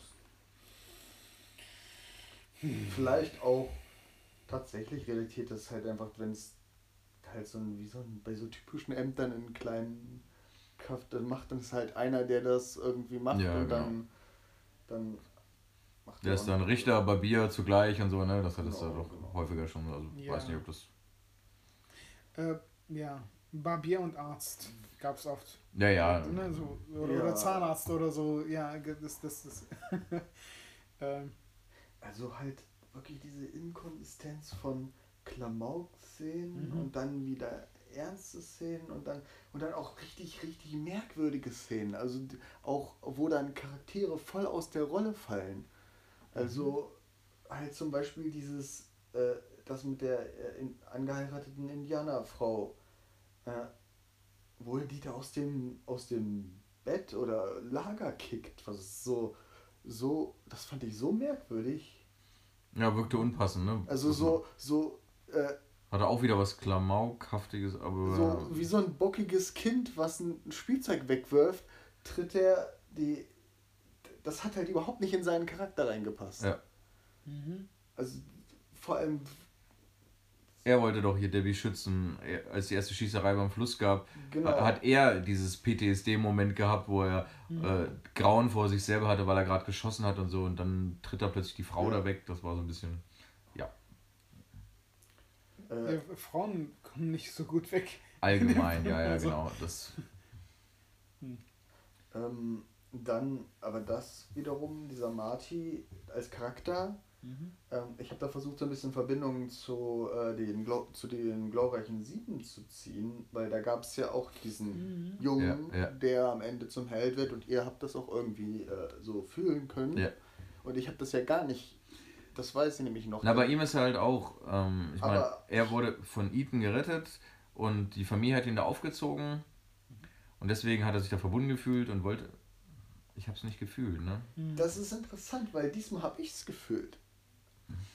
hm. vielleicht auch tatsächlich Realität ist halt einfach, wenn es halt so ein, wie so ein, bei so typischen Ämtern in kleinen machthaft, dann macht das halt einer, der das irgendwie macht Ja, und genau. dann, dann macht Der ist auch- dann Richter, Barbier zugleich und so, ne? Das hattest du Genau, doch genau. häufiger schon. Also Ja. weiß nicht, ob das. Äh, ja, Barbier und Arzt gab es oft. Ja, ja. Ne, so, oder, Ja. oder Zahnarzt oder so. Ja, das, das, das. ähm, Also halt wirklich diese Inkonsistenz von Klamauk-Szenen Mhm. und dann wieder ernste Szenen und dann und dann auch richtig, richtig merkwürdige Szenen. Also auch, wo dann Charaktere voll aus der Rolle fallen. Also halt zum Beispiel dieses, äh, das mit der äh, in, angeheirateten Indianerfrau, äh, wo er die da aus dem, aus dem Bett oder Lager kickt. Was so, so, das fand ich so merkwürdig. Ja, wirkte unpassend, ne? Also so, so, äh, Hatte auch wieder was Klamaukhaftiges, aber. so wie so ein bockiges Kind, was ein Spielzeug wegwirft, tritt er die. Das hat halt überhaupt nicht in seinen Charakter reingepasst. Ja. mhm. Also vor allem. Er wollte doch hier Debbie schützen, Er- als die erste Schießerei beim Fluss gab. Genau. Hat er dieses PTSD-Moment gehabt, wo er äh, Grauen vor sich selber hatte, weil er gerade geschossen hat und so. Und dann tritt da plötzlich die Frau Ja. da weg. Das war so ein bisschen. Äh, äh, Frauen kommen nicht so gut weg. Allgemein, ja, ja, Also- genau. Das, ähm, dann, aber das wiederum, dieser Marty als Charakter, Mhm. ähm, ich habe da versucht, so ein bisschen Verbindungen zu, äh, den, Glo zu den glorreichen Sieben zu ziehen, weil da gab es ja auch diesen Mhm. Jungen, Ja, ja. der am Ende zum Held wird und ihr habt das auch irgendwie äh, so fühlen können. Ja. Und ich habe das ja gar nicht, das weiß ich nämlich noch. Na, bei ihm ist halt auch, ähm, ich meine, Aber- er wurde von Ethan gerettet und die Familie hat ihn da aufgezogen und deswegen hat er sich da verbunden gefühlt und wollte. Ich habe es nicht gefühlt, ne? Das ist interessant, weil diesmal habe ich es gefühlt.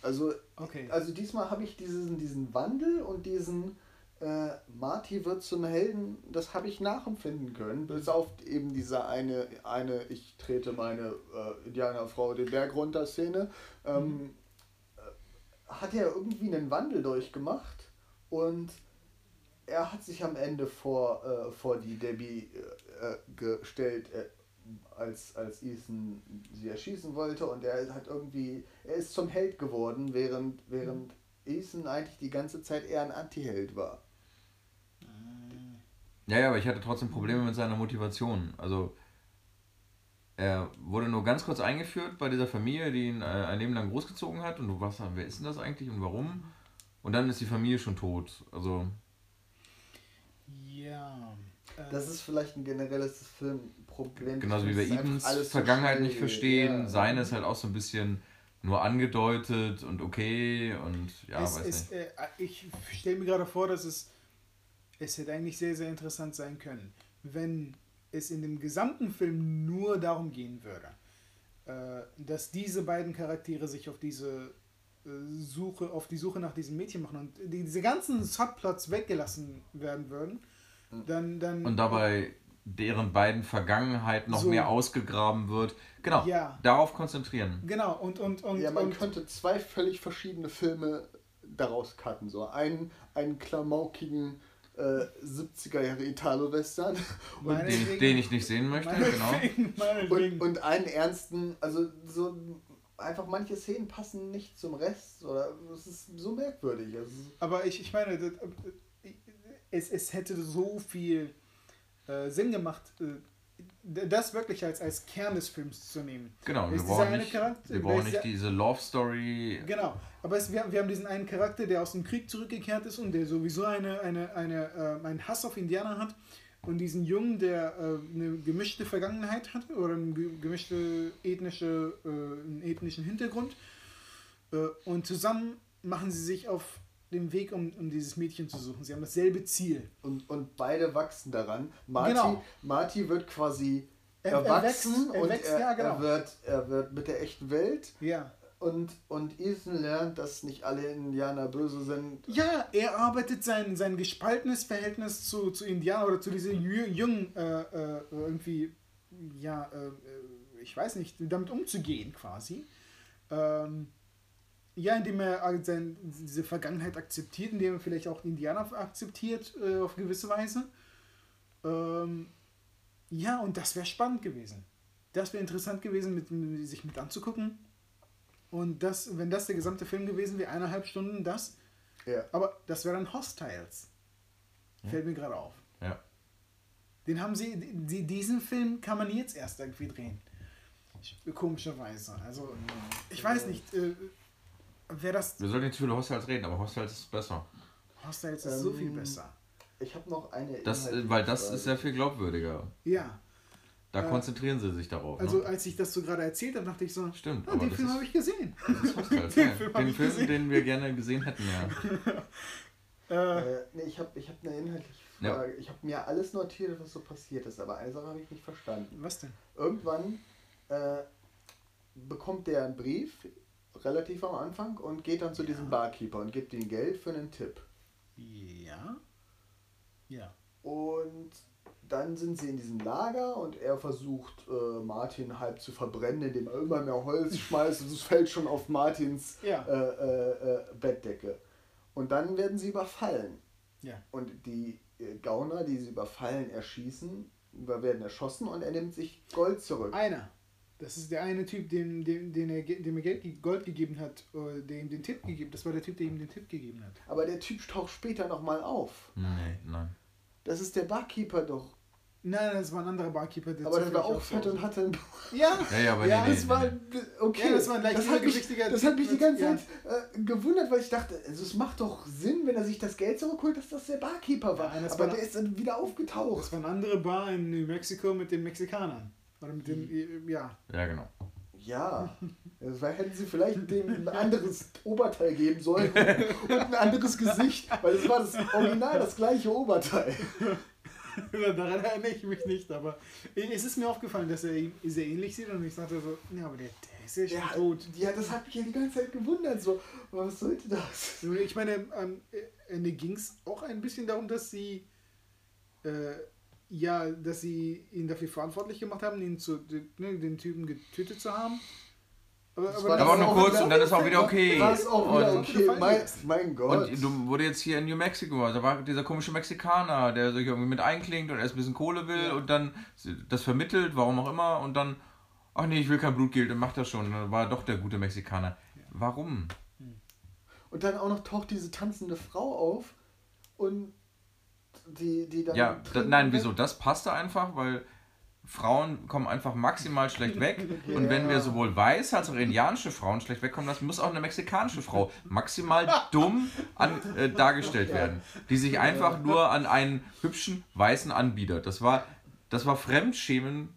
Also, Okay. also diesmal habe ich diesen, diesen Wandel und diesen äh, Marty wird zum Helden, das habe ich nachempfinden können, bis auf eben diese eine, eine ich trete meine äh, Indianerfrau den Berg runter Szene, ähm, äh, hat er irgendwie einen Wandel durchgemacht? Und er hat sich am Ende vor, äh, vor die Debbie äh, gestellt, als, als Ethan sie erschießen wollte. Und er hat irgendwie, er ist zum Held geworden, während, während Ethan eigentlich die ganze Zeit eher ein Anti-Held war. Ja, ja, aber ich hatte trotzdem Probleme mit seiner Motivation. Also, er wurde nur ganz kurz eingeführt bei dieser Familie, die ihn äh, ein Leben lang großgezogen hat. Und du warst dann, wer ist denn das eigentlich und warum? Und dann ist die Familie schon tot. Also, Ja. äh, Das ist vielleicht ein generelles Filmproblem. genauso wie ist alles so Vergangenheit nicht verstehen. ja. Seine ist halt auch so ein bisschen nur angedeutet und okay und ja, es, weiß es, nicht. äh, ich stelle mir gerade vor, dass es, es hätte eigentlich sehr, sehr interessant sein können, wenn es in dem gesamten Film nur darum gehen würde, äh, dass diese beiden Charaktere sich auf diese äh, Suche, auf die Suche nach diesem Mädchen machen und die, diese ganzen Subplots weggelassen werden würden, dann, dann Und dabei deren beiden Vergangenheit noch So. mehr ausgegraben wird. Genau, Ja. darauf konzentrieren. genau und und und, Ja, man und könnte zwei völlig verschiedene Filme daraus cutten. So einen, einen klamaukigen äh, 70er Jahre Italo-Western und, Den, den ich nicht sehen möchte, genau. und, und einen ernsten, also so einfach manche Szenen passen nicht zum Rest oder es ist so merkwürdig. Also, Aber ich, ich meine, das, äh, es, es hätte so viel äh, Sinn gemacht, äh, das wirklich als, als Kern des Films zu nehmen. Genau, wir brauchen nicht, wir brauchen nicht diese Love Story. Genau, aber es, wir, wir haben diesen einen Charakter, der aus dem Krieg zurückgekehrt ist und der sowieso eine, eine, eine, äh, einen Hass auf Indianer hat. Und diesen Jungen, der äh, eine gemischte Vergangenheit hatte oder eine ge- gemischte ethnische, äh, einen ethnischen Hintergrund. Äh, und zusammen machen sie sich auf den Weg, um, um dieses Mädchen zu suchen. Sie haben dasselbe Ziel. und, und beide wachsen daran. Marty, Genau. Marty wird quasi Er- er erwachsen wächst- er und wächst, er, ja, genau. er, wird, er wird mit der echten Welt Ja. und, und Ethan lernt, dass nicht alle Indianer böse sind. Ja, er arbeitet sein, sein gespaltenes Verhältnis zu, zu Indianern oder zu diesen jungen äh, äh, irgendwie, ja, äh, äh, ich weiß nicht, damit umzugehen quasi. Ähm, ja, indem er äh, sein, diese Vergangenheit akzeptiert, indem er vielleicht auch die Indianer akzeptiert äh, auf gewisse Weise. Ähm, Ja, und das wäre spannend gewesen. Das wäre interessant gewesen, mit, sich mit anzugucken. Und das, wenn das der gesamte Film gewesen wäre, eineinhalb Stunden, das. Ja. Aber das wäre dann Hostiles. Fällt mir gerade auf. Ja. Den haben sie, die, diesen Film kann man jetzt erst irgendwie drehen. Komischerweise. Also, ich weiß nicht, äh, wer das. Wir sollten zu viel Hostels reden, aber Hostels ist besser. Hostiles ist so viel Ähm, besser. Ich habe noch eine. Das, äh, weil das ist sehr viel glaubwürdiger. Ja. Da Äh, konzentrieren sie sich darauf. Also, ne? als ich das so gerade erzählt habe, dachte ich so, Stimmt, ah, aber den Film habe ich gesehen. Das ist Hostels, Den ja. Film Den ich Film, gesehen. den wir gerne gesehen hätten, ja. Äh, Äh, nee, ich habe ich hab eine inhaltliche Ja. Frage. Ich habe mir alles notiert, was so passiert ist, aber eine Sache habe ich nicht verstanden. was denn? Irgendwann äh, bekommt der einen Brief, relativ am Anfang, und geht dann zu Ja. diesem Barkeeper und gibt ihm Geld für einen Tipp. Ja. Ja. Und dann sind sie in diesem Lager und er versucht, äh, Martin halb zu verbrennen, indem er immer mehr Holz schmeißt und es fällt schon auf Martins Ja. äh, äh, äh, Bettdecke. Und dann werden sie überfallen. Ja. Und die äh, Gauner, die sie überfallen, erschießen, werden erschossen und er nimmt sich Gold zurück. Einer. Das ist der eine Typ, dem, dem, den er, ge- dem er Geld, ge- Gold gegeben hat, äh, der ihm den Tipp gegeben Das war der Typ, der ihm den Tipp gegeben hat. Aber der Typ taucht später nochmal auf. Nee, nein. Das ist der Barkeeper doch. Nein, das war ein anderer Barkeeper. Der Aber der war auch fett und hatte einen Ja, Ja, ja, aber Ja, nee, Das nee, war nee. okay. Ja, das war ein leicht das hat mich, das hat mich die ganze Zeit äh, gewundert, weil ich dachte, also es macht doch Sinn, wenn er sich das Geld zurückholt, dass das der Barkeeper war. Ja, das Aber war- der ist dann wieder das aufgetaucht. war eine andere Bar in New Mexico mit den Mexikanern. Oder mit den, äh, ja. Ja, genau. Ja, war, hätten sie vielleicht dem ein anderes Oberteil geben sollen und ein anderes Gesicht, weil es war das Original das gleiche Oberteil. Daran erinnere ich mich nicht, aber es ist mir aufgefallen, dass er ihn sehr ähnlich sieht und ich sagte so, ja, aber der, der ist ja schon Ja, tot. ja, das hat mich ja die ganze Zeit gewundert. So, was sollte das? Ich meine, am Ende ging es auch ein bisschen darum, dass sie äh, ja, dass sie ihn dafür verantwortlich gemacht haben, ihn zu, ne, den Typen getötet zu haben. Aber, Das aber war das Aber nur kurz und dann ist auch wieder okay. War es auch wieder Und- okay. Mein, mein Gott. Und du wurde jetzt hier in New Mexico, also war dieser komische Mexikaner, der sich irgendwie mit einklingt und erst ein bisschen Kohle will Ja. und dann das vermittelt, warum auch immer, und dann, ach nee, ich will kein Blutgeld, dann macht das schon. Und dann war er doch der gute Mexikaner. Warum? Und dann auch noch taucht diese tanzende Frau auf und die, die dann. Ja, da, nein, wieso? Das passte einfach, weil Frauen kommen einfach maximal schlecht weg. Und wenn wir Ja. sowohl weiß als auch indianische Frauen schlecht wegkommen lassen, muss auch eine mexikanische Frau maximal dumm an, äh, dargestellt werden. Die sich einfach nur an einen hübschen Weißen anbietet. Das war, das war Fremdschämen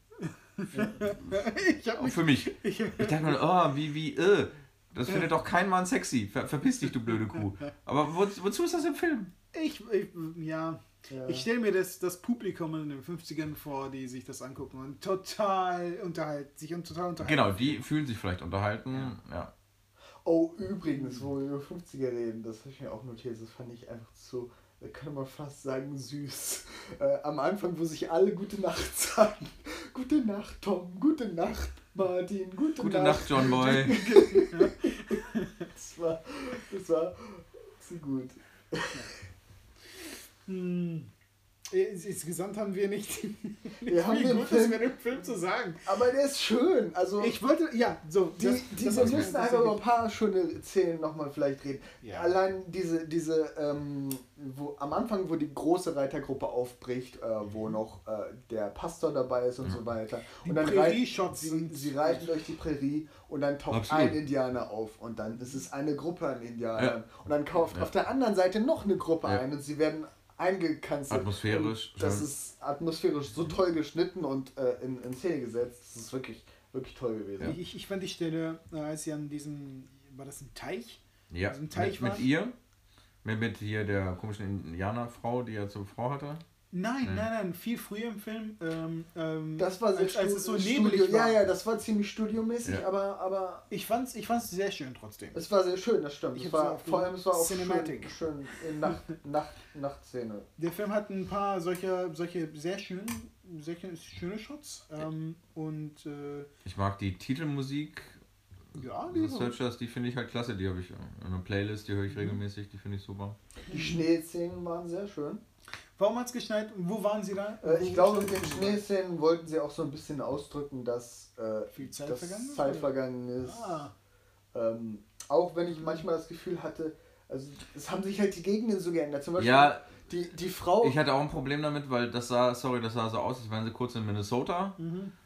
auch mich. für mich. Ich, Ich dachte mir, oh, wie, wie, äh. Das findet doch kein Mann sexy. Ver, verpiss dich, du blöde Kuh. Aber wo, wozu ist das im Film? ich, ich, ja, Ja. ich stelle mir das, das Publikum in den 50ern vor, die sich das angucken und total unterhalten, sich und total unterhalten. Genau, die fühlen sich vielleicht unterhalten. Ja. Oh, übrigens, wo wir über 50er reden, das habe ich mir auch notiert, das fand ich einfach so, da kann man fast sagen, süß. Äh, am Anfang, wo sich alle Gute Nacht sagen. Gute Nacht, Tom. Gute Nacht, Martin. Gute, Gute Nacht, John Boy. Das war, das war zu gut. Hm. Ins- Insgesamt haben wir nicht, nicht Wir haben viel Gutes Film- über den Film zu sagen. Aber der ist schön. Also, Ich wollte, ja, so. die, das- die, das wir müssen einfach über ein paar schöne Szenen nochmal vielleicht reden. Ja. Allein diese, diese ähm, wo, am Anfang, wo die große Reitergruppe aufbricht, äh, wo noch äh, der Pastor dabei ist und so weiter. Mhm. Die und dann Prärie-Shots sie, sie reiten durch die Prärie und dann taucht Absolut. ein Indianer auf und dann ist es eine Gruppe an Indianern. Ja. Und dann kauft Ja. auf der anderen Seite noch eine Gruppe Ja. ein und sie werden eingekanzelt. Atmosphärisch, Und Das schön. ist atmosphärisch so toll geschnitten und äh, in, in Szene gesetzt. Das ist wirklich, wirklich toll gewesen. Ich, ich fand die Stelle, äh, als sie an diesem, war das ein Teich? Ja, Also ein Teich mit, mit ihr. Mit, mit hier der komischen Indianerfrau, die er zur Frau hatte. Nein, Nein. nein, nein, viel früher im Film. Ähm, ähm, Das war sehr als, als es so Studio- nebelig war. Ja, ja, das war ziemlich studiomäßig, Ja. aber, aber Ich fand's, ich fand's sehr schön trotzdem. es war sehr schön, das stimmt. Ich es war, vor allem es war auch Cinematic. schön, schön in Nacht, Nacht, Nachtszene. Der Film hat ein paar solcher, solche sehr schönen, sehr schöne Shots. Ähm, und äh, Ich mag die Titelmusik ja, die Searchers, die finde ich halt klasse. Die habe ich in einer Playlist, die höre ich regelmäßig, die finde ich super. Die Schneeszenen waren sehr schön. Warum hat es geschneit? Wo waren sie da? Äh, ich glaube, mit den? Schneeszenen wollten sie auch so ein bisschen ausdrücken, dass äh, Viel Zeit dass vergangen ist, Zeit vergangen ist. Ah, Ähm, auch wenn ich manchmal das Gefühl hatte, also es haben sich halt die Gegenden so geändert. Zum Beispiel Ja, die, die Frau. ich hatte auch ein Problem damit, weil das sah, sorry, das sah so aus, als wären sie kurz in Minnesota.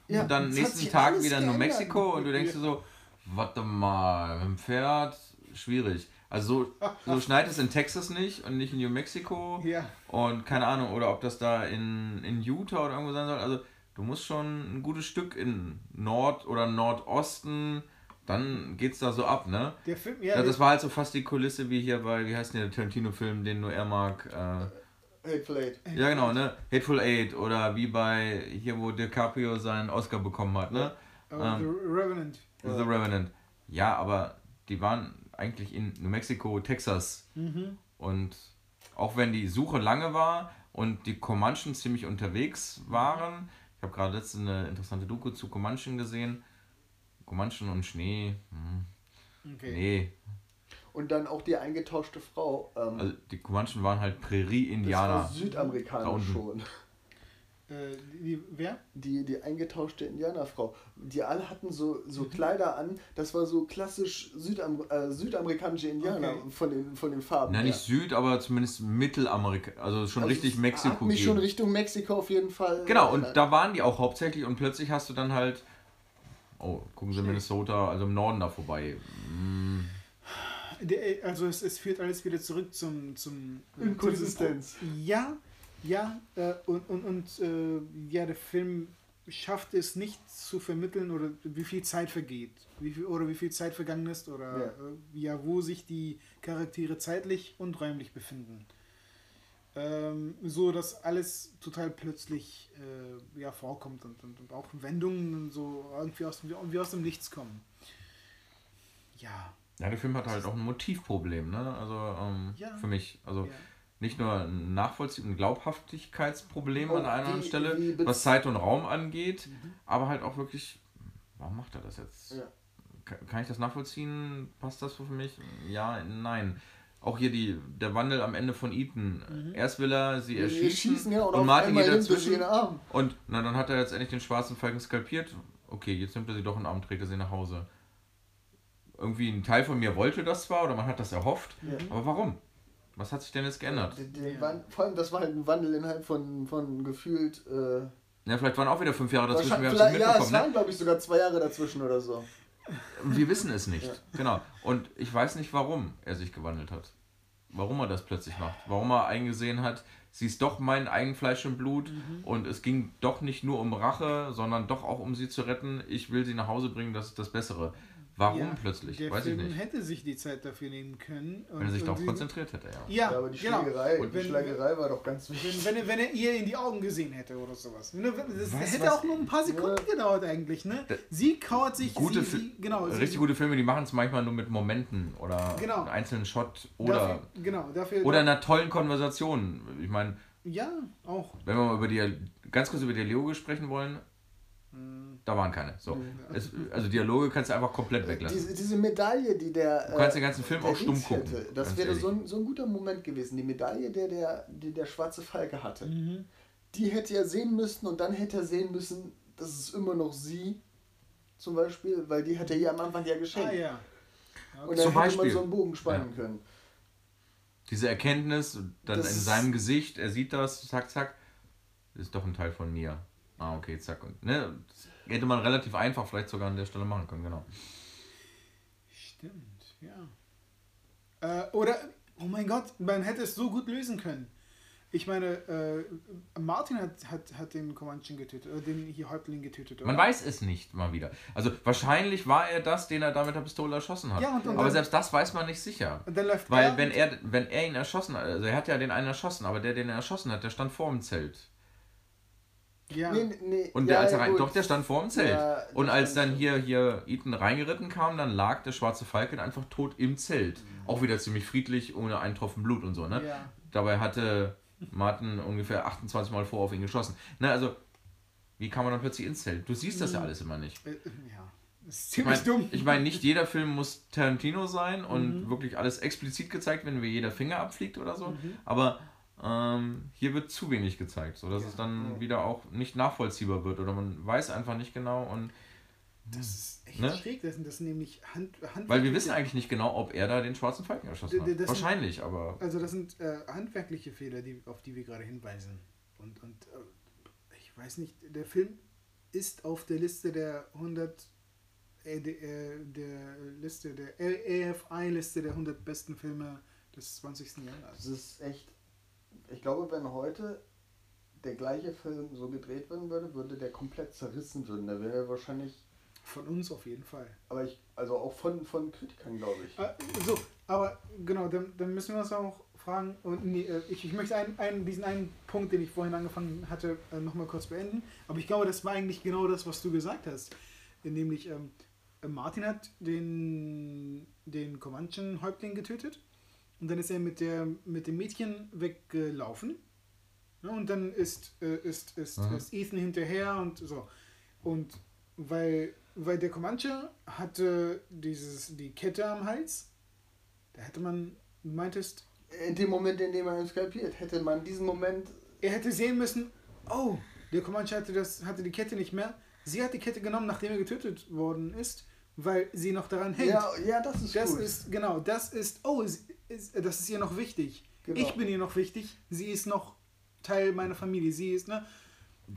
ja, und dann es hat nächsten Tag wieder in New. Mexiko und du denkst dir so, warte mal, mit dem Pferd, schwierig. Also so, so schneit es in Texas nicht und nicht in New Mexico ja. und keine Ahnung, oder ob das da in, in Utah oder irgendwo sein soll. Also du musst schon ein gutes Stück in Nord- oder Nordosten, dann geht's da so ab, ne? Der Film, ja, Ja, das war halt so fast die Kulisse wie hier bei, wie heißt denn der Tarantino-Film, den nur er mag? Äh, Hateful Eight. ja, genau, ne? Hateful Eight oder wie bei hier, wo DiCaprio seinen Oscar bekommen hat, ne? äh, ähm, The Revenant. The Revenant. Ja, aber die waren eigentlich in New Mexico, Texas. Mhm. Und auch wenn die Suche lange war und die Comanchen ziemlich unterwegs waren, ich habe gerade letztens eine interessante Doku zu Comanchen gesehen. Comanchen und Schnee, hm, Okay. nee. Und dann auch die eingetauschte Frau. Ähm, Also die Comanchen waren halt das Prärie-Indianer. Südamerikaner Da schon. Äh, die, wer? Die, die eingetauschte Indianerfrau. Die alle hatten so, Mhm. so Kleider an. Das war so klassisch Südam äh, südamerikanische Indianer Okay. von, den, von den Farben. Na, her. nicht Süd, aber zumindest Mittelamerika, also schon Also richtig Mexiko. Hat mich schon. Richtung Mexiko auf jeden Fall. Genau, und äh, da waren die auch hauptsächlich und plötzlich hast du dann halt, oh, gucken Sie Minnesota, also im Norden da vorbei. Hm, Der, also es, es führt alles wieder zurück zum... zum äh, Inkonsistenz. Ja, ja. Äh, und und, und äh, ja, der Film schafft es nicht zu vermitteln oder wie viel Zeit vergeht. Wie viel, oder wie viel Zeit vergangen ist oder Ja. äh, ja, wo sich die Charaktere zeitlich und räumlich befinden. Ähm, so dass alles total plötzlich äh, ja, vorkommt und, und, und auch Wendungen so irgendwie aus, dem- wie aus dem Nichts kommen. Ja. Ja, der Film hat halt auch ein Motivproblem, ne? Also ähm, Ja. für mich. Also ja. Nicht nur ein Nachvollziehen, ein Glaubhaftigkeitsproblem Oh, an einer anderen Stelle, was Zeit und Raum angeht, aber halt auch wirklich, warum macht er das jetzt? Ja. Ka- Kann ich das nachvollziehen? Passt das so für mich? Ja, nein. Auch hier die, der Wandel am Ende von Ethan. Erst will er sie erschießen schießen, ja, und, und Martin geht dazwischen. Und na, dann hat er jetzt endlich den schwarzen Falken skalpiert. Okay, jetzt nimmt er sie doch in den Arm, trägt er sie nach Hause. Irgendwie ein Teil von mir wollte das zwar oder man hat das erhofft, Ja. aber warum? Was hat sich denn jetzt geändert? Der, der Ja. Wan- vor allem, das war halt ein Wandel innerhalb von, von gefühlt. Äh, Ja, vielleicht waren auch wieder fünf Jahre dazwischen, wir haben ja, es mitbekommen. waren, Ne? glaube ich, sogar zwei Jahre dazwischen oder so. Wir wissen es nicht. Ja. Genau. Und ich weiß nicht, warum er sich gewandelt hat. Warum er das plötzlich macht. Warum er eingesehen hat, sie ist doch mein eigen Fleisch und Blut Mhm. und es ging doch nicht nur um Rache, sondern doch auch um sie zu retten. Ich will sie nach Hause bringen, das ist das Bessere. Warum Ja, plötzlich? Der Weiß Film ich nicht. hätte sich die Zeit dafür nehmen können. Wenn er sich darauf sie- konzentriert hätte, ja. Ja, Ja, aber die genau. Schlägerei, Und die wenn- Schlägerei war doch ganz wichtig. Wenn, wenn, er- wenn er ihr in die Augen gesehen hätte oder sowas. Er- Das du hätte was? auch nur ein paar Sekunden gedauert eigentlich, ne? Sie kauert sich. Gute sie, sie, genau, sie, Richtig gute Filme, die machen es manchmal nur mit Momenten oder Genau. einem einzelnen Shot oder, Dafür, genau, dafür. oder einer tollen Konversation. Ich meine, ja, auch. wenn wir mal über die, ganz kurz über Dialoge sprechen wollen, Hm, da waren keine. So. Es, also Dialoge kannst du einfach komplett weglassen. Diese, diese Medaille, die der. Du kannst äh, den ganzen Film der auch stumm gucken, Hätte, das wäre ehrlich. so ein, so ein guter Moment gewesen. Die Medaille, der der, die der schwarze Falke hatte. Mhm. Die hätte er sehen müssen und dann hätte er sehen müssen, das ist immer noch sie. Zum Beispiel, weil die hat er ihr am Anfang ja geschenkt. Ah ja. Und dann Zum hätte man Beispiel. so einen Bogen spannen können. Diese Erkenntnis, dann Das in seinem Gesicht, er sieht das, zack, zack, das ist doch ein Teil von mir. Ah, okay, zack. Und, ne, das hätte man relativ einfach vielleicht sogar an der Stelle machen können, genau. Stimmt, ja. Äh, oder, oh mein Gott, man hätte es so gut lösen können. Ich meine, äh, Martin hat, hat, hat den Comanchen getötet, äh, den hier Häuptling getötet, oder? Man weiß es nicht mal wieder. Also wahrscheinlich war er das, den er da mit der Pistole erschossen hat. Ja, und- und aber dann- selbst das weiß man nicht sicher. Und dann läuft Weil er wenn er, wenn er ihn erschossen hat, also er hat ja den einen erschossen, aber der, den er erschossen hat, der stand vor dem Zelt. Ja. Nee, nee, Und ja, der, als er ja, rein, gut. doch, der stand vor dem Zelt. Ja, und als dann schon. hier, hier Ethan reingeritten kam, dann lag der schwarze Falken einfach tot im Zelt. Auch wieder ziemlich friedlich, ohne einen Tropfen Blut und so, ne? Ja. Dabei hatte Martin ungefähr 28 Mal vor auf ihn geschossen. Ne, also, wie kam man dann plötzlich ins Zelt? Du siehst das ja alles immer nicht. Äh, ja. Das ist Ich ziemlich meine, dumm. ich mein, nicht jeder Film muss Tarantino sein und Mhm. wirklich alles explizit gezeigt werden, wie jeder Finger abfliegt oder so. Mhm. Aber ähm, hier wird zu wenig gezeigt, sodass Ja. es dann Ja. wieder auch nicht nachvollziehbar wird oder man weiß einfach nicht genau und Das ist echt Ne? schräg, das sind das sind nämlich Hand, Hand weil wir wissen eigentlich nicht genau, ob er da den schwarzen Falken erschossen hat. das- Wahrscheinlich, aber Also das sind äh, handwerkliche Fehler, die, auf die wir gerade hinweisen. Und, und äh, ich weiß nicht, der Film ist auf der Liste der 100 äh, der, äh, der Liste der AFI-Liste der 100 besten Filme des 20. Es Jahrhunderts. ist echt. Ich glaube, wenn heute der gleiche Film so gedreht werden würde, würde der komplett zerrissen werden. Da wäre er wahrscheinlich. Von uns auf jeden Fall. Aber ich. Also auch von, von Kritikern, glaube ich. Äh, so, aber genau, dann, dann müssen wir uns auch fragen. Und nee, äh, ich, ich möchte einen, einen, diesen einen Punkt, den ich vorhin angefangen hatte, äh, nochmal kurz beenden. Aber ich glaube, das war eigentlich genau das, was du gesagt hast. Nämlich, ähm, äh, Martin hat den, den Comanchen-Häuptling getötet. Und dann ist er mit, der, mit dem Mädchen weggelaufen. Ja, und dann ist, äh, ist, ist, Mhm. ist Ethan hinterher und so. Und weil, weil der Comanche hatte dieses, die Kette am Hals, da hätte man, du meintest, In dem Moment, in dem er ihn skalpiert, hätte man diesen Moment. er hätte sehen müssen, oh, der Comanche hatte, das, hatte die Kette nicht mehr. Sie hat die Kette genommen, nachdem er getötet worden ist, weil sie noch daran hängt. Ja, ja, das ist das gut. ist, genau, das ist, oh, ist, das ist ihr noch wichtig. Genau. Ich bin ihr noch wichtig, sie ist noch Teil meiner Familie, sie ist, ne,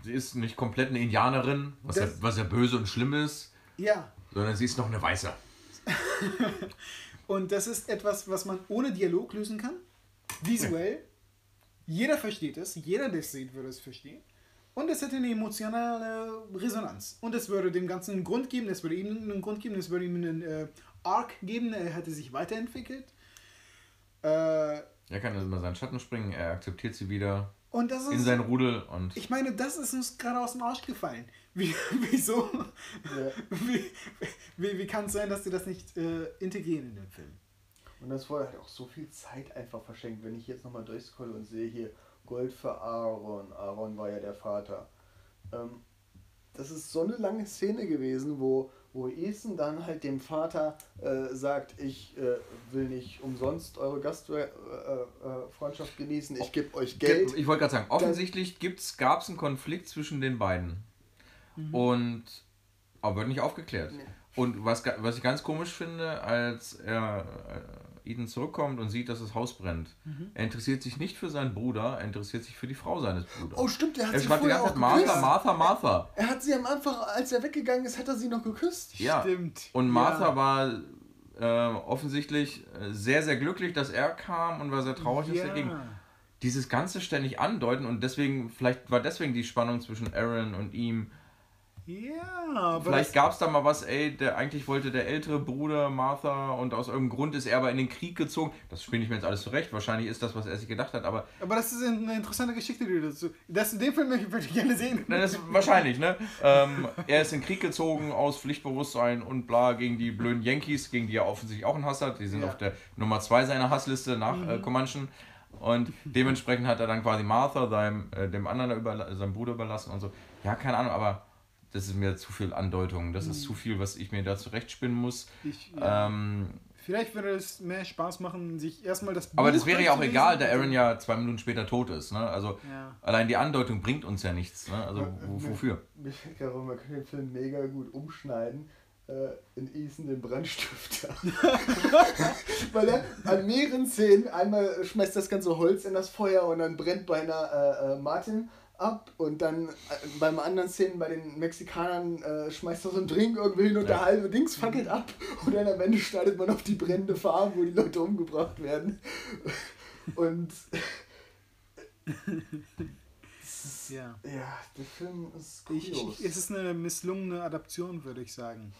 sie ist nicht komplett eine Indianerin, was, ja, Das- was ja böse und schlimm ist, ja. sondern sie ist noch eine Weiße. Und das ist etwas, was man ohne Dialog lösen kann. Visuell. Jeder versteht es. Jeder, der es sieht, würde es verstehen. Und es hätte eine emotionale Resonanz. Und es würde dem Ganzen einen Grund geben. Es würde ihm einen Grund geben. Es würde ihm einen äh, Arc geben. Er hätte sich weiterentwickelt. Äh, Er kann immer seinen Schatten springen, er akzeptiert sie wieder und das in ist. sein Rudel und Ich meine, das ist uns gerade aus dem Arsch gefallen. Wie, wieso? Ja. Wie, wie, wie kann es sein, dass sie das nicht äh, integrieren in den Film? Und das wurde halt auch so viel Zeit einfach verschenkt. Wenn ich jetzt nochmal durchscrolle und sehe hier Gold für Aaron. Aaron war ja der Vater. Ähm, das ist so eine lange Szene gewesen, wo, wo Ethan dann halt dem Vater äh, sagt, ich äh, will nicht umsonst eure Gastfreundschaft äh, äh, Freundschaft genießen, ich gebe euch Geld. Ich wollte gerade sagen, offensichtlich gab es einen Konflikt zwischen den beiden. Und aber wird nicht aufgeklärt. Nee. Und was, ga- was ich ganz komisch finde, als er Ethan zurückkommt und sieht, dass das Haus brennt, er interessiert sich nicht für seinen Bruder, er interessiert sich für die Frau seines Bruders. Oh stimmt, er hat er sie schreibt die vorher ganze auch Zeit geküsst. Martha, Martha, Martha. Er hat sie am Anfang, als er weggegangen ist, hat er sie noch geküsst. Ja. Stimmt. Und Martha Ja. war äh, offensichtlich äh, sehr, sehr glücklich, dass er kam und war sehr traurig, dass er ging. Dieses Ganze ständig andeuten und deswegen, vielleicht war deswegen die Spannung zwischen Aaron und ihm. Ja, Vielleicht gab es da mal was, ey, der eigentlich wollte der ältere Bruder Martha und aus irgendeinem Grund ist er aber in den Krieg gezogen. Das spiele ich mir jetzt alles zurecht. Wahrscheinlich ist das, was er sich gedacht hat, aber aber das ist eine interessante Geschichte, die du dazu. Das in dem Film würde ich gerne sehen. Nein, das ist wahrscheinlich, ne? Ähm, er ist in den Krieg gezogen aus Pflichtbewusstsein und bla gegen die blöden Yankees, gegen die er offensichtlich auch einen Hass hat. Die sind Ja. auf der Nummer 2 seiner Hassliste nach äh, Comanchen. Und dementsprechend hat er dann quasi Martha, seinem, äh, dem anderen überla- seinem Bruder überlassen und so. Ja, keine Ahnung, aber das ist mir zu viel Andeutung. Das ist zu viel, was ich mir da zurechtspinnen muss. Ich, ja. Ähm, Vielleicht würde es mehr Spaß machen, sich erstmal das aber Buch das wäre ja auch egal, da Aaron ja zwei Minuten später tot ist. Ne? Also Ja. allein die Andeutung bringt uns ja nichts. Ne? Also wo- ja. wofür? Mir fällt gerade man könnte den Film mega gut umschneiden äh, in Ethan den Brandstifter. Weil er an mehreren Szenen einmal schmeißt das ganze Holz in das Feuer und dann brennt beinahe äh, äh, Martin ab und dann äh, beim anderen Szenen bei den Mexikanern äh, schmeißt er so einen Drink irgendwo hin und Ja. der halbe Dings fackelt ab und dann am Ende schneidet man auf die brennende Farm, wo die Leute umgebracht werden. Und ja. ja, der Film ist Ich, kurios. es ist eine misslungene Adaption, würde ich sagen.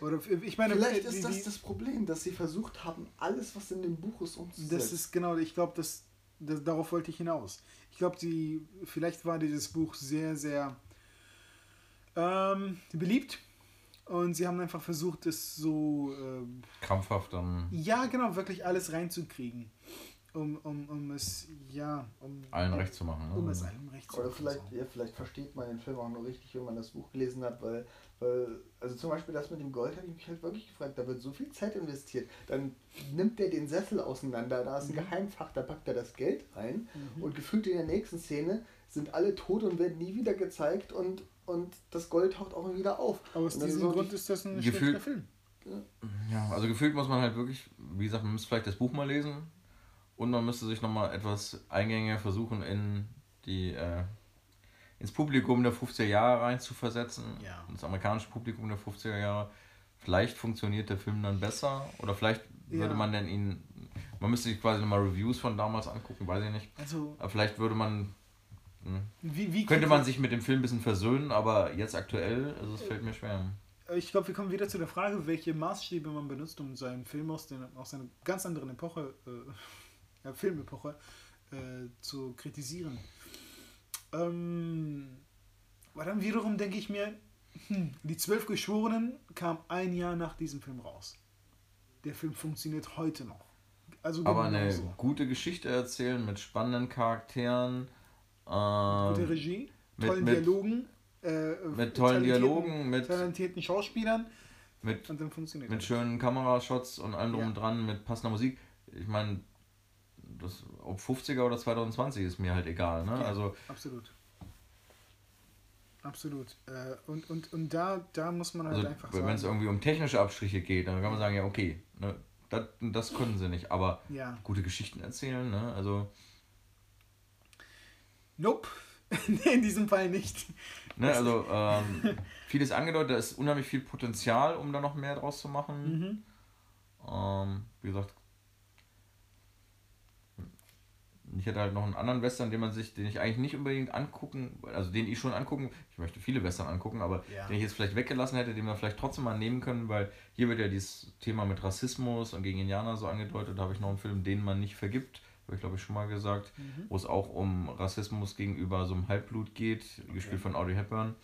Oder ich meine, Vielleicht die- ist das das Problem, dass sie versucht haben, alles, was in dem Buch ist, umzusetzen. Das ist genau, ich glaube, das, das, darauf wollte ich hinaus. Ich glaube, die, vielleicht war dieses Buch sehr, sehr ähm, beliebt und sie haben einfach versucht, es so, ähm, Krampfhaft dann. ja, genau, wirklich alles reinzukriegen. Um, um, um es, ja, um allen recht zu machen. Ne? Um es allen recht zu Oder machen. vielleicht, so. ja, vielleicht versteht man den Film auch nur richtig, wenn man das Buch gelesen hat, weil, weil also zum Beispiel das mit dem Gold habe ich mich halt wirklich gefragt, da wird so viel Zeit investiert. Dann nimmt er den Sessel auseinander, da ist ein Mhm. Geheimfach, da packt er das Geld rein Mhm. und gefühlt in der nächsten Szene sind alle tot und werden nie wieder gezeigt und, und das Gold taucht auch wieder auf. Aber aus diesem so Grund ist das ein Gefühl- schlechter Film. Ja, also gefühlt muss man halt wirklich, wie gesagt, man müsste vielleicht das Buch mal lesen und man müsste sich nochmal etwas eingängiger versuchen, in die, äh, ins Publikum der 50er Jahre rein zu versetzen. Ja. Das amerikanische Publikum der 50er Jahre. Vielleicht funktioniert der Film dann besser oder vielleicht würde Ja. man denn ihn, man müsste sich quasi nochmal Reviews von damals angucken, weiß ich nicht. Also, Aber vielleicht würde man, hm, wie, wie könnte man sich mit dem Film ein bisschen versöhnen, aber jetzt aktuell, also es fällt mir schwer. Ich glaube, wir kommen wieder zu der Frage, welche Maßstäbe man benutzt, um seinen Film aus, den, aus einer ganz anderen Epoche, äh, äh, Filmepoche, äh, zu kritisieren. Ähm, aber dann wiederum denke ich mir, hm, die Zwölf Geschworenen kam ein Jahr nach diesem Film raus. Der Film funktioniert heute noch. Also Aber eine genauso. gute Geschichte erzählen mit spannenden Charakteren, Gute ähm, Regie, mit- tollen mit- Dialogen, äh, mit tollen Dialogen, mit, talentierten Schauspielern mit, und dann funktioniert mit schönen Kamerashots und allem drum Ja. und dran, mit passender Musik. Ich meine, das, ob 50er oder 2020 ist mir halt egal. Ne? Ja. Also Absolut. Absolut. Äh, und, und, und da, da muss man halt Also, einfach wenn es sagen. irgendwie um technische Abstriche geht, dann kann man sagen, ja, okay, ne, das, das können sie nicht, aber Ja. gute Geschichten erzählen, ne? Also, Nope. nee, in diesem Fall nicht. ne, also ähm, vieles angedeutet, da ist unheimlich viel Potenzial, um da noch mehr draus zu machen. Mhm. Ähm, wie gesagt, ich hätte halt noch einen anderen Western, den man sich, den ich eigentlich nicht unbedingt angucken, also den ich schon angucken, ich möchte viele Western angucken, aber Ja. den ich jetzt vielleicht weggelassen hätte, den wir vielleicht trotzdem mal nehmen können, weil hier wird ja dieses Thema mit Rassismus und gegen Indianer so angedeutet, da habe ich noch einen Film, den man nicht vergibt, habe ich glaube ich schon mal gesagt, Mhm. wo es auch um Rassismus gegenüber so einem Halbblut geht, gespielt von Audrey Hepburn.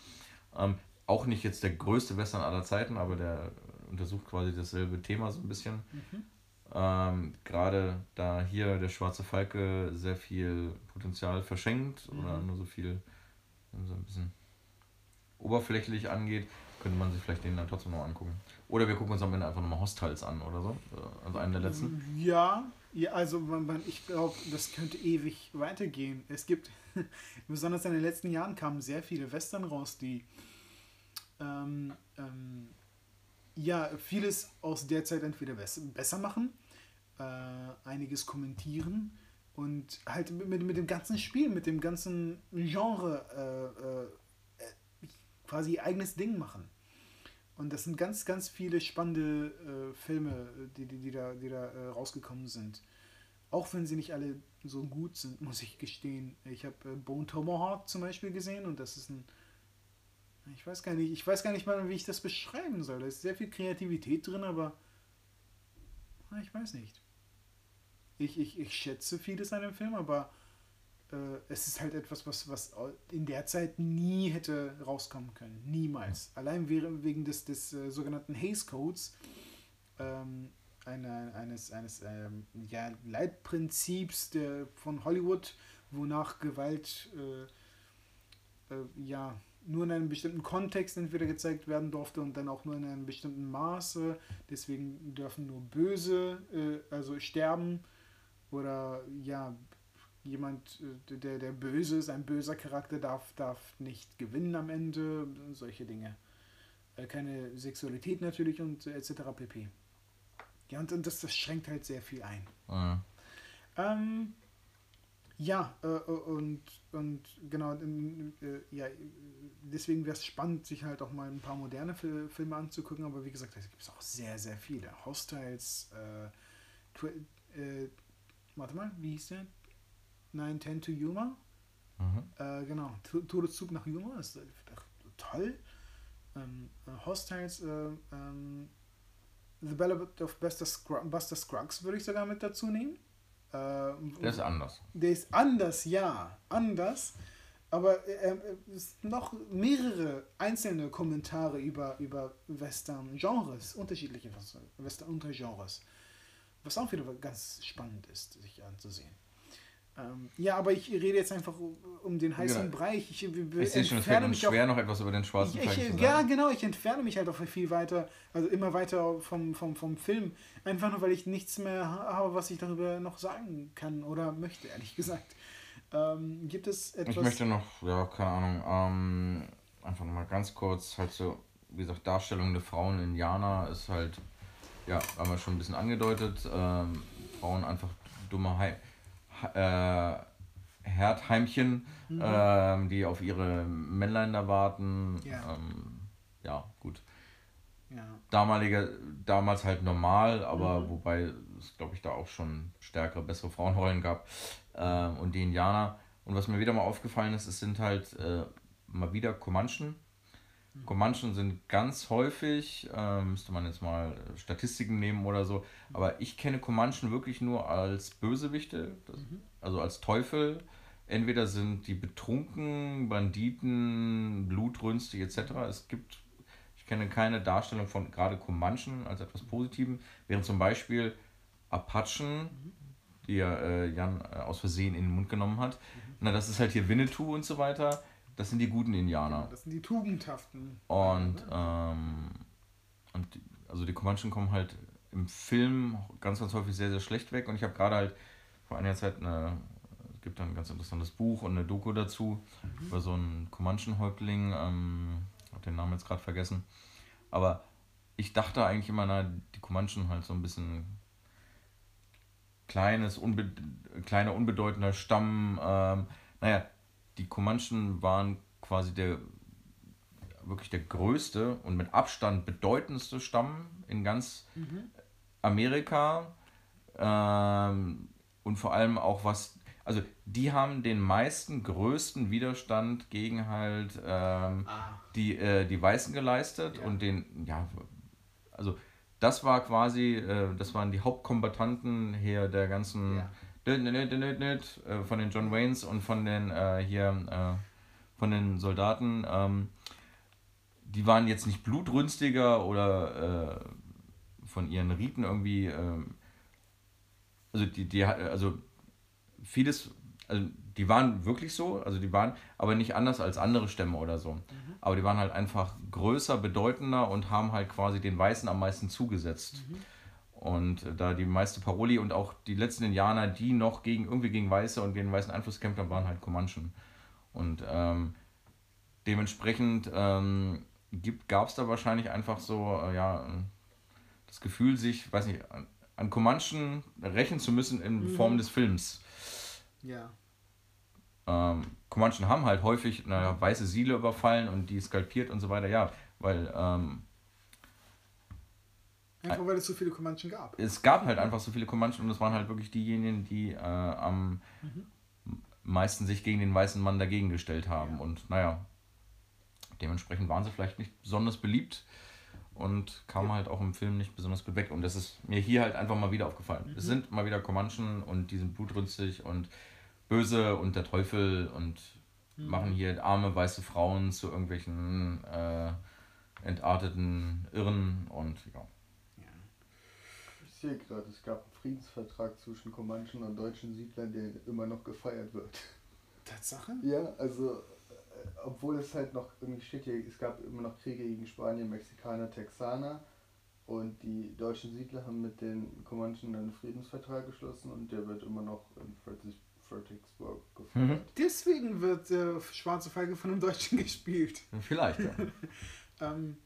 Ähm, auch nicht jetzt der größte Western aller Zeiten, aber der untersucht quasi dasselbe Thema so ein bisschen. Mhm. Ähm, Gerade da hier der Schwarze Falke sehr viel Potenzial verschenkt oder Mhm. nur so viel so ein bisschen oberflächlich angeht, könnte man sich vielleicht den dann trotzdem noch angucken. Oder wir gucken uns am Ende einfach nochmal Hostiles an oder so. äh, Also einen der letzten. Ja, ja also man, man, ich glaube, das könnte ewig weitergehen. Es gibt, besonders in den letzten Jahren kamen sehr viele Western raus, die ähm, ähm, ja vieles aus der Zeit entweder bess besser machen, äh, einiges kommentieren und halt mit, mit, dem ganzen Spiel, mit dem ganzen Genre äh, äh, quasi eigenes Ding machen. Und das sind ganz, ganz viele spannende äh, Filme, die, die, die da, die da äh, rausgekommen sind. Auch wenn sie nicht alle so gut sind, muss ich gestehen. Ich habe äh, Bone Tomahawk zum Beispiel gesehen und das ist ein. Ich weiß gar nicht, ich weiß gar nicht mal, wie ich das beschreiben soll. Da ist sehr viel Kreativität drin, aber ich weiß nicht. Ich, ich, ich schätze vieles an dem Film, aber äh, es ist halt etwas, was, was in der Zeit nie hätte rauskommen können. Niemals. Allein wäre- wegen des, des äh, sogenannten Hays Codes, ähm, eine, eines, eines ähm, ja, Leitprinzips der, von Hollywood, wonach Gewalt äh, äh, ja, nur in einem bestimmten Kontext entweder gezeigt werden durfte und dann auch nur in einem bestimmten Maße. Deswegen dürfen nur Böse, äh, also sterben oder ja, jemand, äh, der, der böse ist, ein böser Charakter darf, darf nicht gewinnen am Ende, solche Dinge. Äh, Keine Sexualität natürlich und äh, etc. pp. Ja, und, und das, das schränkt halt sehr viel ein. Äh, Ähm, ja, äh, und, und genau, äh, ja, deswegen wäre es spannend, sich halt auch mal ein paar moderne Fil Filme anzugucken, aber wie gesagt, da gibt es auch sehr, sehr viele. Hostiles, äh, warte mal, wie hieß der? 910 to Yuma? mhm. Äh, genau, To- Todeszug nach Yuma ist äh, toll. Ähm, äh, Hostiles, äh, ähm, The Ballad of Buster, Scruggs, Buster Scruggs würde ich sogar mit dazu nehmen. Äh, Der ist anders. der ist anders, ja, anders. Aber äh, äh, es noch mehrere einzelne Kommentare über, über Western-Genres, unterschiedliche Western-Untergenres. Was auch wieder ganz spannend ist, sich anzusehen. Ähm, ja, aber ich rede jetzt einfach um den heißen Genau. Bereich. Ich, Ich sehe schon, es fällt uns schwer, noch etwas über den schwarzen ich, ich, zu ja, sagen. genau, ich entferne mich halt auch viel weiter, also immer weiter vom, vom, vom Film. Einfach nur, weil ich nichts mehr ha- habe, was ich darüber noch sagen kann oder möchte, ehrlich gesagt. Ähm, gibt es etwas. Ich möchte noch, ja, keine Ahnung, ähm, einfach nochmal ganz kurz, halt so, wie gesagt, Darstellung der Frauen in Jana ist halt, ja, haben wir schon ein bisschen angedeutet, ähm, Frauen einfach dumme Heim, äh, Herdheimchen, ähm, die auf ihre Männlein da warten. Ja. Ähm, ja, gut. ja. Damalige, damals halt normal, aber wobei es, glaube ich, da auch schon stärkere, bessere Frauenrollen gab. Ähm, und die Indianer. Und was mir wieder mal aufgefallen ist, es sind halt äh, mal wieder Comanchen. Comanchen sind ganz häufig, äh, müsste man jetzt mal Statistiken nehmen oder so, aber ich kenne Comanchen wirklich nur als Bösewichte, das, also als Teufel. Entweder sind die betrunken, Banditen, blutrünstig etc. Es gibt, ich kenne keine Darstellung von gerade Comanchen als etwas Positivem, während zum Beispiel Apachen, die ja äh, Jan äh, aus Versehen in den Mund genommen hat, na das ist halt hier Winnetou und so weiter, das sind die guten Indianer. Das sind die tugendhaften. Und, ähm, und also die Comanchen kommen halt im Film ganz, ganz häufig sehr, sehr schlecht weg. Und ich habe gerade halt vor einiger Zeit eine, es gibt ein ganz interessantes Buch und eine Doku dazu über so einen Comanchen-Häuptling, ähm, habe den Namen jetzt gerade vergessen. Aber ich dachte eigentlich immer, na, die Comanchen halt so ein bisschen kleines, unbe kleiner, unbedeutender Stamm. Ähm, naja, die Comanchen waren quasi der wirklich der größte und mit Abstand bedeutendste Stamm in ganz Amerika. Ähm, und vor allem auch was, also die haben den meisten größten Widerstand gegen halt ähm, Ah. die, äh, die Weißen geleistet Ja. und den, ja, also das war quasi, äh, das waren die Hauptkombattanten hier der ganzen Ja. Von den John Waynes und von den äh, hier äh, von den Soldaten. Ähm, die waren jetzt nicht blutrünstiger oder äh, von ihren Riten irgendwie, ähm, also die, die, also vieles, also die waren wirklich so, also die waren aber nicht anders als andere Stämme oder so. Aber die waren halt einfach größer, bedeutender und haben halt quasi den Weißen am meisten zugesetzt. Und äh, da die meiste Paroli und auch die letzten Indianer, die noch gegen irgendwie gegen Weiße und gegen weißen Einfluss gekämpft haben, waren halt Comanchen. Und ähm, dementsprechend ähm, gab es da wahrscheinlich einfach so, äh, ja, das Gefühl, sich, weiß nicht, an, an Comanchen rächen zu müssen in Form des Films. Ja. Ähm, Comanchen haben halt häufig eine weiße Siedler überfallen und die skalpiert und so weiter, ja, weil ähm, Einfach weil es so viele Comanchen gab. es gab halt einfach so viele Comanchen und es waren halt wirklich diejenigen, die äh, am meisten sich gegen den weißen Mann dagegen gestellt haben. Und naja, dementsprechend waren sie vielleicht nicht besonders beliebt und kamen halt auch im Film nicht besonders gut weg. Und das ist mir hier halt einfach mal wieder aufgefallen. Es sind mal wieder Comanchen und die sind blutrünstig und böse und der Teufel und machen hier arme weiße Frauen zu irgendwelchen äh, entarteten Irren und ja. Ich sehe gerade, es gab einen Friedensvertrag zwischen Comanchen und deutschen Siedlern, der immer noch gefeiert wird. Tatsache? Ja, also, äh, obwohl es halt noch, irgendwie steht hier, es gab immer noch Kriege gegen Spanier, Mexikaner, Texaner und die deutschen Siedler haben mit den Comanchen einen Friedensvertrag geschlossen und der wird immer noch in Frederick- Fredericksburg gefeiert. Deswegen wird der Schwarze Feige von einem Deutschen gespielt. Vielleicht, ja. Ähm,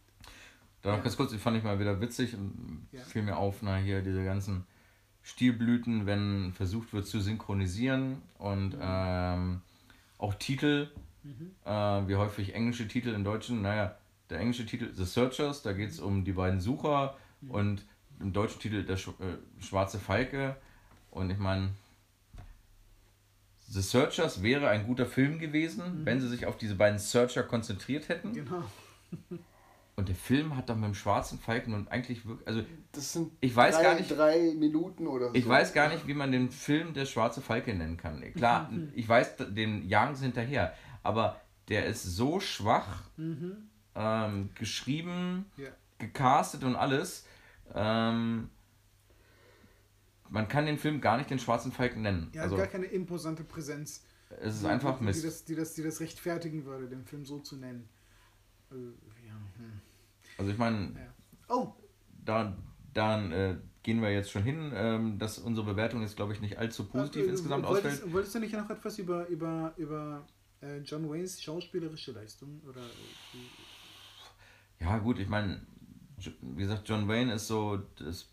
Da noch Ja. ganz kurz, die fand ich mal wieder witzig und Ja. fiel mir auf, na hier diese ganzen Stilblüten, wenn versucht wird zu synchronisieren und ähm, auch Titel, äh, wie häufig englische Titel in Deutschen, naja, der englische Titel The Searchers, da geht es um die beiden Sucher und im deutschen Titel der Sch äh, Schwarze Falke und ich meine, The Searchers wäre ein guter Film gewesen, wenn sie sich auf diese beiden Searcher konzentriert hätten. genau. Und der Film hat dann mit dem schwarzen Falken und eigentlich wirklich, also Das sind Ich weiß drei, gar nicht- drei Minuten oder so. ich weiß gar nicht, wie man den Film der schwarze Falke nennen kann. Klar, ich weiß, den jagen sie hinterher, aber der ist so schwach ähm, geschrieben, Ja. gecastet und alles. Ähm, man kann den Film gar nicht den Schwarzen Falken nennen. Ja, also gar keine imposante Präsenz. es ist einfach die, Mist. Die das, die, das, die das rechtfertigen würde, den Film so zu nennen. Ja, hm. Also ich meine, ja. Oh, da dann äh, gehen wir jetzt schon hin, ähm, dass unsere Bewertung jetzt glaube ich nicht allzu positiv äh, insgesamt wolltest, ausfällt. Wolltest du nicht noch etwas über, über, über äh, John Waynes schauspielerische Leistung? Oder, äh, Ja gut, ich meine, wie gesagt, John Wayne ist so das,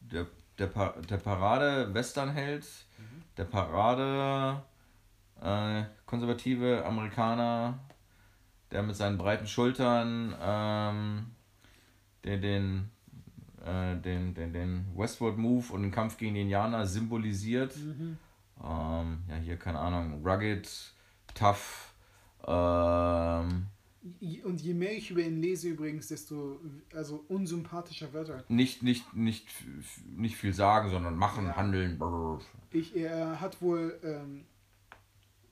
der, der, Pa- der Parade-Westernheld, der Parade äh, konservative Amerikaner, der mit seinen breiten Schultern ähm, den, den, äh, den, den, den Westward Move und den Kampf gegen die Indianer symbolisiert. mhm. Ähm, ja, hier, keine Ahnung, rugged, tough, ähm, Und je mehr ich über ihn lese übrigens, desto also unsympathischer wird er. nicht, nicht, nicht, nicht viel sagen, sondern machen, Ja. handeln. brrr. Ich, er hat wohl, ähm,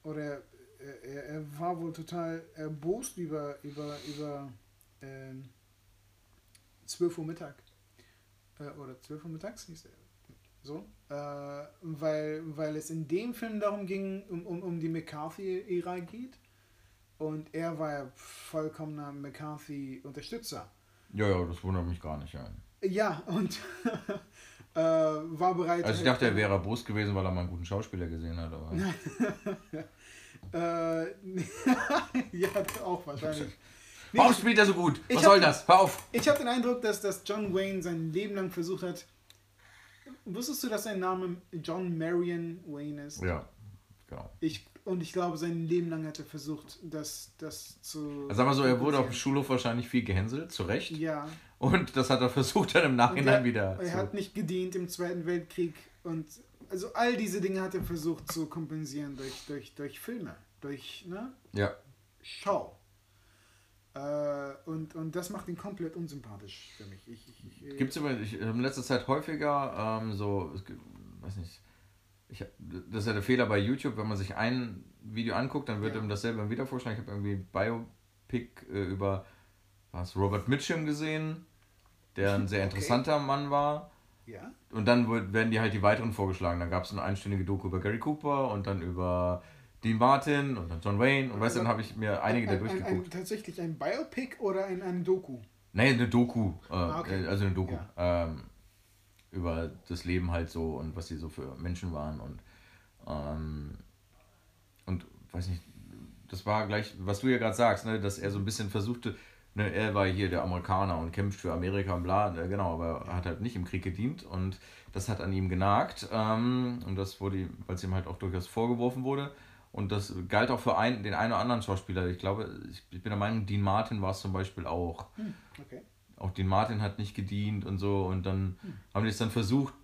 oder er, er, er war wohl total erbost über, über, über ähm, 12 Uhr Mittag. Äh, oder 12 Uhr mittags hieß er. So. Äh, weil, weil es in dem Film darum ging, um, um, um die McCarthy-Ära geht. Und er war ja vollkommener McCarthy-Unterstützer. Ja, ja, das wundert mich gar nicht. Ja. Ja, und äh, war bereit. Also ich dachte, er wäre erbost gewesen, weil er mal einen guten Schauspieler gesehen hat. Aber Äh, ja, auch wahrscheinlich. Nee, Warum spielt er so gut? Was hab- soll das? Hör auf! ich habe den Eindruck, dass, dass John Wayne sein Leben lang versucht hat. Wusstest du, dass sein Name John Marion Wayne ist? Ja, genau. Ich, und ich glaube, sein Leben lang hat er versucht, das, das zu. Also sagen wir so, er wurde auf dem Schulhof wahrscheinlich viel gehänselt, zu Recht. Ja. Und das hat er versucht dann im Nachhinein er, wieder. Er hat nicht gedient im Zweiten Weltkrieg und also all diese Dinge hat er versucht zu kompensieren durch, durch, durch Filme, durch ne, ja, Schau. Äh, und, und das macht ihn komplett unsympathisch für mich. Ich, ich, ich, Gibt es in letzter Zeit häufiger ähm, so, weiß nicht, ich, das ist ja der Fehler bei YouTube, wenn man sich ein Video anguckt, dann wird Ja. ihm dasselbe wieder vorschlagen. Ich habe irgendwie ein Biopic äh, über was, Robert Mitchum gesehen, der ein sehr Okay. interessanter Mann war. Ja? Und dann werden die halt die weiteren vorgeschlagen. Dann gab es eine einstündige Doku über Gary Cooper und dann über Dean Martin und dann John Wayne. Und weißt du, dann habe ich mir einige da ein, ein, ein, durchgeguckt. Tatsächlich ein Biopic oder ein, ein Doku? Nee, eine Doku. Äh, Ah, okay. äh, Also eine Doku. Ja. Ähm, über das Leben halt so und was sie so für Menschen waren und ähm, und weiß nicht, das war gleich, was du ja gerade sagst, ne, dass er so ein bisschen versuchte, ne, er war hier der Amerikaner und kämpft für Amerika und bla, ne, genau, aber er hat halt nicht im Krieg gedient und das hat an ihm genagt ähm, und das wurde, ihm- weil es ihm halt auch durchaus vorgeworfen wurde und das galt auch für einen, den einen oder anderen Schauspieler. Ich glaube, ich, ich bin der Meinung, Dean Martin war es zum Beispiel auch Okay. auch den Martin hat nicht gedient und so und dann haben die es dann versucht,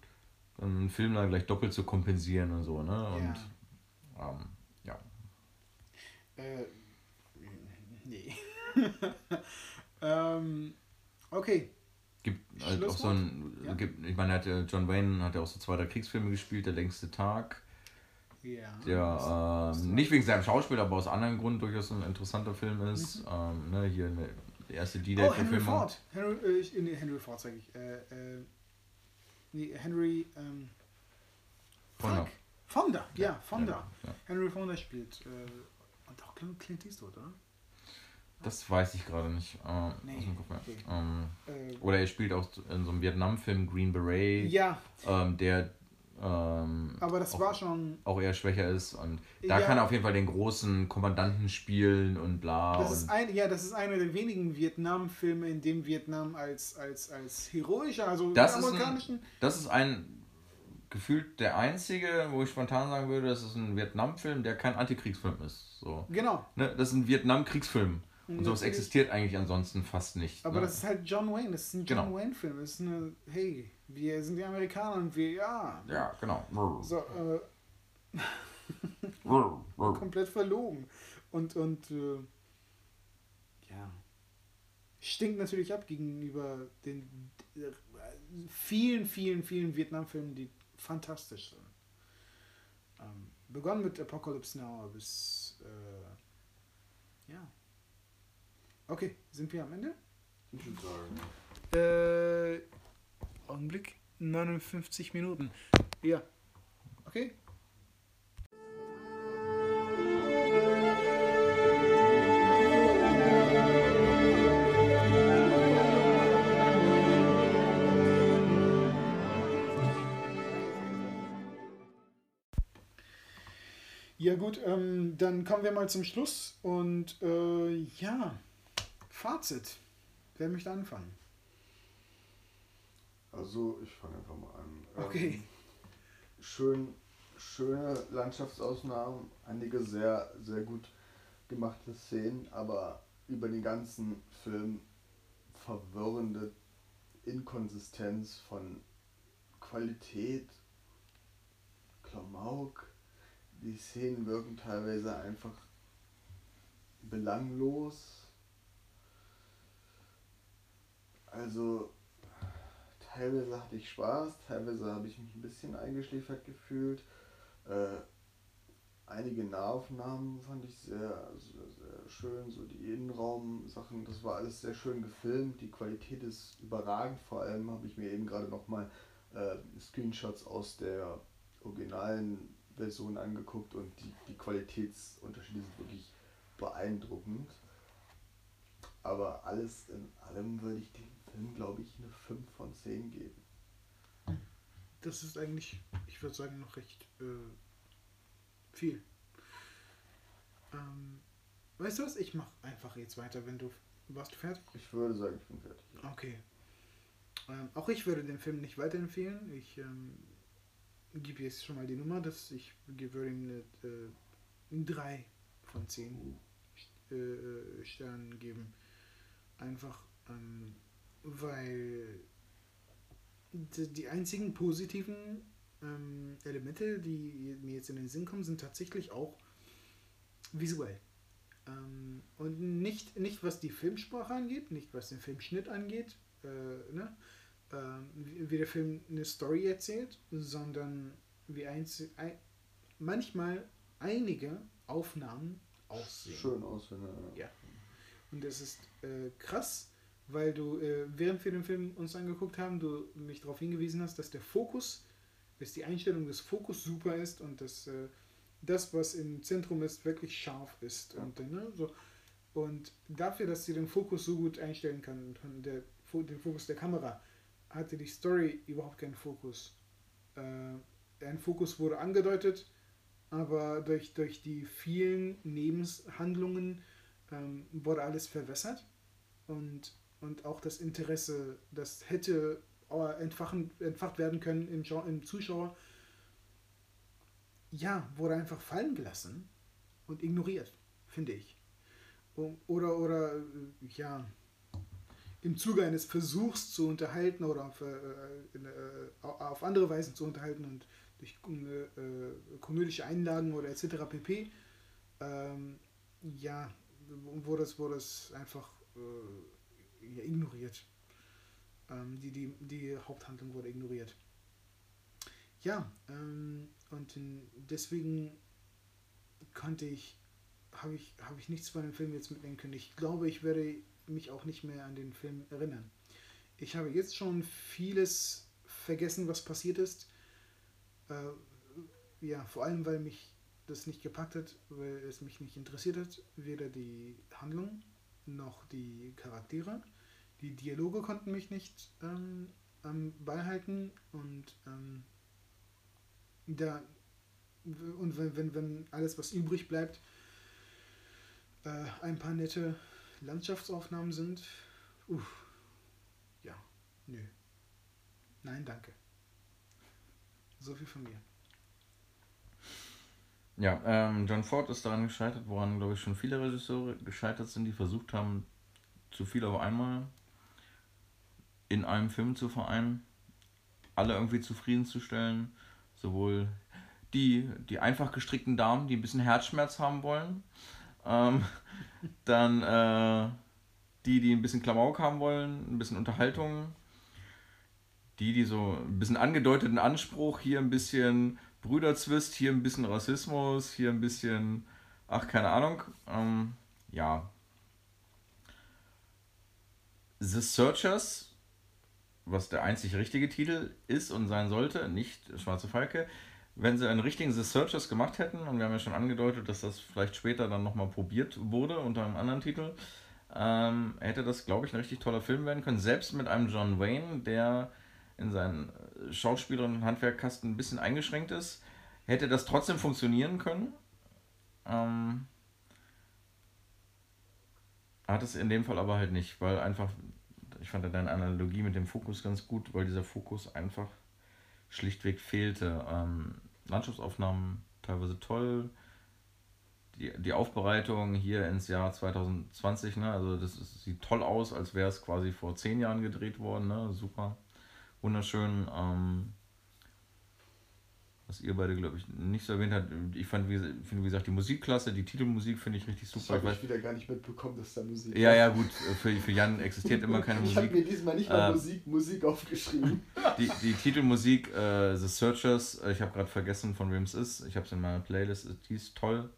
dann einen Film dann gleich doppelt zu kompensieren und so, ne? Und ähm, ja. Äh, nee. ähm, okay. Gibt halt auch so ein, Ja. gibt, ich meine, hat ja, John Wayne hat ja auch so zwei, drei Kriegsfilme gespielt, Der längste Tag. Ja. Der ähm, nicht wegen seinem Schauspiel, aber aus anderem Grund durchaus ein interessanter Film ist. Ähm, ne, hier eine, die erste oh, Henry. Ford. Henry, äh, nee, Henry Ford sage ich. Äh, äh, nee, Henry. Ähm, Fonda. Fonda, ja, Fonda. Ja, ja. Henry Fonda spielt. Äh, und auch Clint Eastwood, oder? Das weiß ich gerade nicht. Äh, Nee, okay. ähm, Äh, oder er spielt auch in so einem Vietnam-Film Green Beret, ja, ähm, der ähm, aber das auch, war schon. auch eher schwächer ist. Und da Ja. kann er auf jeden Fall den großen Kommandanten spielen und bla. Das ist ein, ja, das ist einer der wenigen Vietnam-Filme, in dem Vietnam als, als, als heroischer, also Das die ist ein- amerikanischen. das ist ein gefühlt der einzige, wo ich spontan sagen würde, das ist ein Vietnam-Film, der kein Antikriegsfilm ist. So. genau. Ne, das ist ein Vietnam-Kriegsfilm. Und sowas existiert eigentlich ansonsten fast nicht. Aber ne? das ist halt John Wayne, das ist ein John Genau. Wayne-Film. Das ist eine, hey, wir sind die Amerikaner und wir, ja. ja, genau. So, äh, komplett verlogen. Und, und, äh, ja. Stinkt natürlich ab gegenüber den äh, vielen, vielen, vielen Vietnam-Filmen, die fantastisch sind. Ähm, begonnen mit Apocalypse Now bis, äh, ja. Okay, sind wir am Ende? Ich würde sagen. Äh, Augenblick, 59 Minuten. Ja. Okay. Ja gut, ähm, dann kommen wir mal zum Schluss und äh, ja, Fazit. Wer möchte anfangen? Also ich fange einfach mal an. Ähm, Okay. schön, schöne Landschaftsaufnahmen, einige sehr, sehr gut gemachte Szenen, aber über den ganzen Film verwirrende Inkonsistenz von Qualität, Klamauk. Die Szenen wirken teilweise einfach belanglos. Also teilweise hatte ich Spaß, teilweise habe ich mich ein bisschen eingeschläfert gefühlt. Äh, einige Nahaufnahmen fand ich sehr, sehr, sehr schön, so die Innenraum-Sachen, das war alles sehr schön gefilmt. Die Qualität ist überragend, vor allem habe ich mir eben gerade nochmal äh, Screenshots aus der originalen Version angeguckt und die, die Qualitätsunterschiede sind wirklich beeindruckend. Aber alles in allem würde ich dem Film, glaube ich, eine 5 von 10 geben. Das ist eigentlich, ich würde sagen, noch recht äh, viel. Ähm, weißt du was? Ich mache einfach jetzt weiter, wenn du. Warst du fertig? Ich würde sagen, ich bin fertig. Ja. Okay. Ähm, auch ich würde den Film nicht weiterempfehlen. Ich ähm, gebe jetzt schon mal die Nummer, dass ich würde ihm eine äh, 3 von 10 äh, Sternen geben. Einfach ähm, weil die, einzigen positiven ähm, Elemente, die mir jetzt in den Sinn kommen, sind tatsächlich auch visuell. Ähm, und nicht, nicht was die Filmsprache angeht, nicht was den Filmschnitt angeht, äh, ne? ähm, wie, der Film eine Story erzählt, sondern wie einzel ein, manchmal einige Aufnahmen aussehen. Schön aussehen, ja. Ja. Und das ist äh, krass, weil du, äh, während wir den Film uns angeguckt haben, du mich darauf hingewiesen hast, dass der Fokus, dass die Einstellung des Fokus super ist und dass äh, das, was im Zentrum ist, wirklich scharf ist. Ja. Und, äh, ne, so. und dafür, dass sie den Fokus so gut einstellen kann, der, den Fokus der Kamera, hatte die Story überhaupt keinen Fokus. Äh, ein Fokus wurde angedeutet, aber durch, durch die vielen Nebenhandlungen ähm, wurde alles verwässert und, und auch das Interesse, das hätte äh, entfachen, entfacht werden können im, im Zuschauer, ja, wurde einfach fallen gelassen und ignoriert, finde ich. Oder, oder, äh, ja, im Zuge eines Versuchs zu unterhalten oder auf, äh, äh, auf andere Weisen zu unterhalten und durch äh, komödische Einlagen oder etc. pp. Ähm, ja, wurde es, wurde es einfach äh, ignoriert. Ähm, die, die, die Haupthandlung wurde ignoriert. Ja, ähm, und deswegen konnte ich, habe ich, habe ich nichts von dem Film jetzt mitnehmen können. Ich glaube, ich werde mich auch nicht mehr an den Film erinnern. Ich habe jetzt schon vieles vergessen, was passiert ist. Äh, ja, vor allem, weil mich das nicht gepackt hat, weil es mich nicht interessiert hat. Weder die Handlung noch die Charaktere. Die Dialoge konnten mich nicht ähm, am Ball halten und ähm, da und wenn, wenn, wenn alles, was übrig bleibt, äh, ein paar nette Landschaftsaufnahmen sind, uff, ja, nö. Nein, danke. So viel von mir. Ja, ähm, John Ford ist daran gescheitert, woran, glaube ich, schon viele Regisseure gescheitert sind, die versucht haben, zu viel auf einmal in einem Film zu vereinen, alle irgendwie zufriedenzustellen. Sowohl die, die einfach gestrickten Damen, die ein bisschen Herzschmerz haben wollen, ähm, dann äh, die, die ein bisschen Klamauk haben wollen, ein bisschen Unterhaltung, die, die so ein bisschen angedeuteten Anspruch, hier ein bisschen Brüderzwist, hier ein bisschen Rassismus, hier ein bisschen, ach, keine Ahnung. Ähm, ja. The Searchers was der einzig richtige Titel ist und sein sollte, nicht Schwarze Falke. Wenn sie einen richtigen The Searchers gemacht hätten, und wir haben ja schon angedeutet, dass das vielleicht später dann nochmal probiert wurde unter einem anderen Titel, ähm, hätte das, glaube ich, ein richtig toller Film werden können. Selbst mit einem John Wayne, der in seinen Schauspieler- und Handwerkkasten ein bisschen eingeschränkt ist, hätte das trotzdem funktionieren können. Ähm, hat es in dem Fall aber halt nicht, weil einfach, ich fand deine Analogie mit dem Fokus ganz gut, weil dieser Fokus einfach schlichtweg fehlte. Ähm, Landschaftsaufnahmen teilweise toll, die, die Aufbereitung hier ins Jahr 2020, ne, also das ist, sieht toll aus, als wäre es quasi vor zehn Jahren gedreht worden, ne, super, wunderschön. Ähm, was ihr beide, glaube ich, nicht so erwähnt habt. Ich fand, wie, finde, wie gesagt, die Musikklasse, die Titelmusik finde ich richtig super. Ich habe wieder gar nicht mitbekommen, dass da Musik Ja, ja, gut, für, für Jan existiert immer keine ich Musik. Ich habe mir diesmal nicht mal äh, Musik, Musik aufgeschrieben. Die, die Titelmusik, äh, The Searchers, äh, ich habe gerade vergessen, von wem es ist. Ich habe es in meiner Playlist, die ist toll.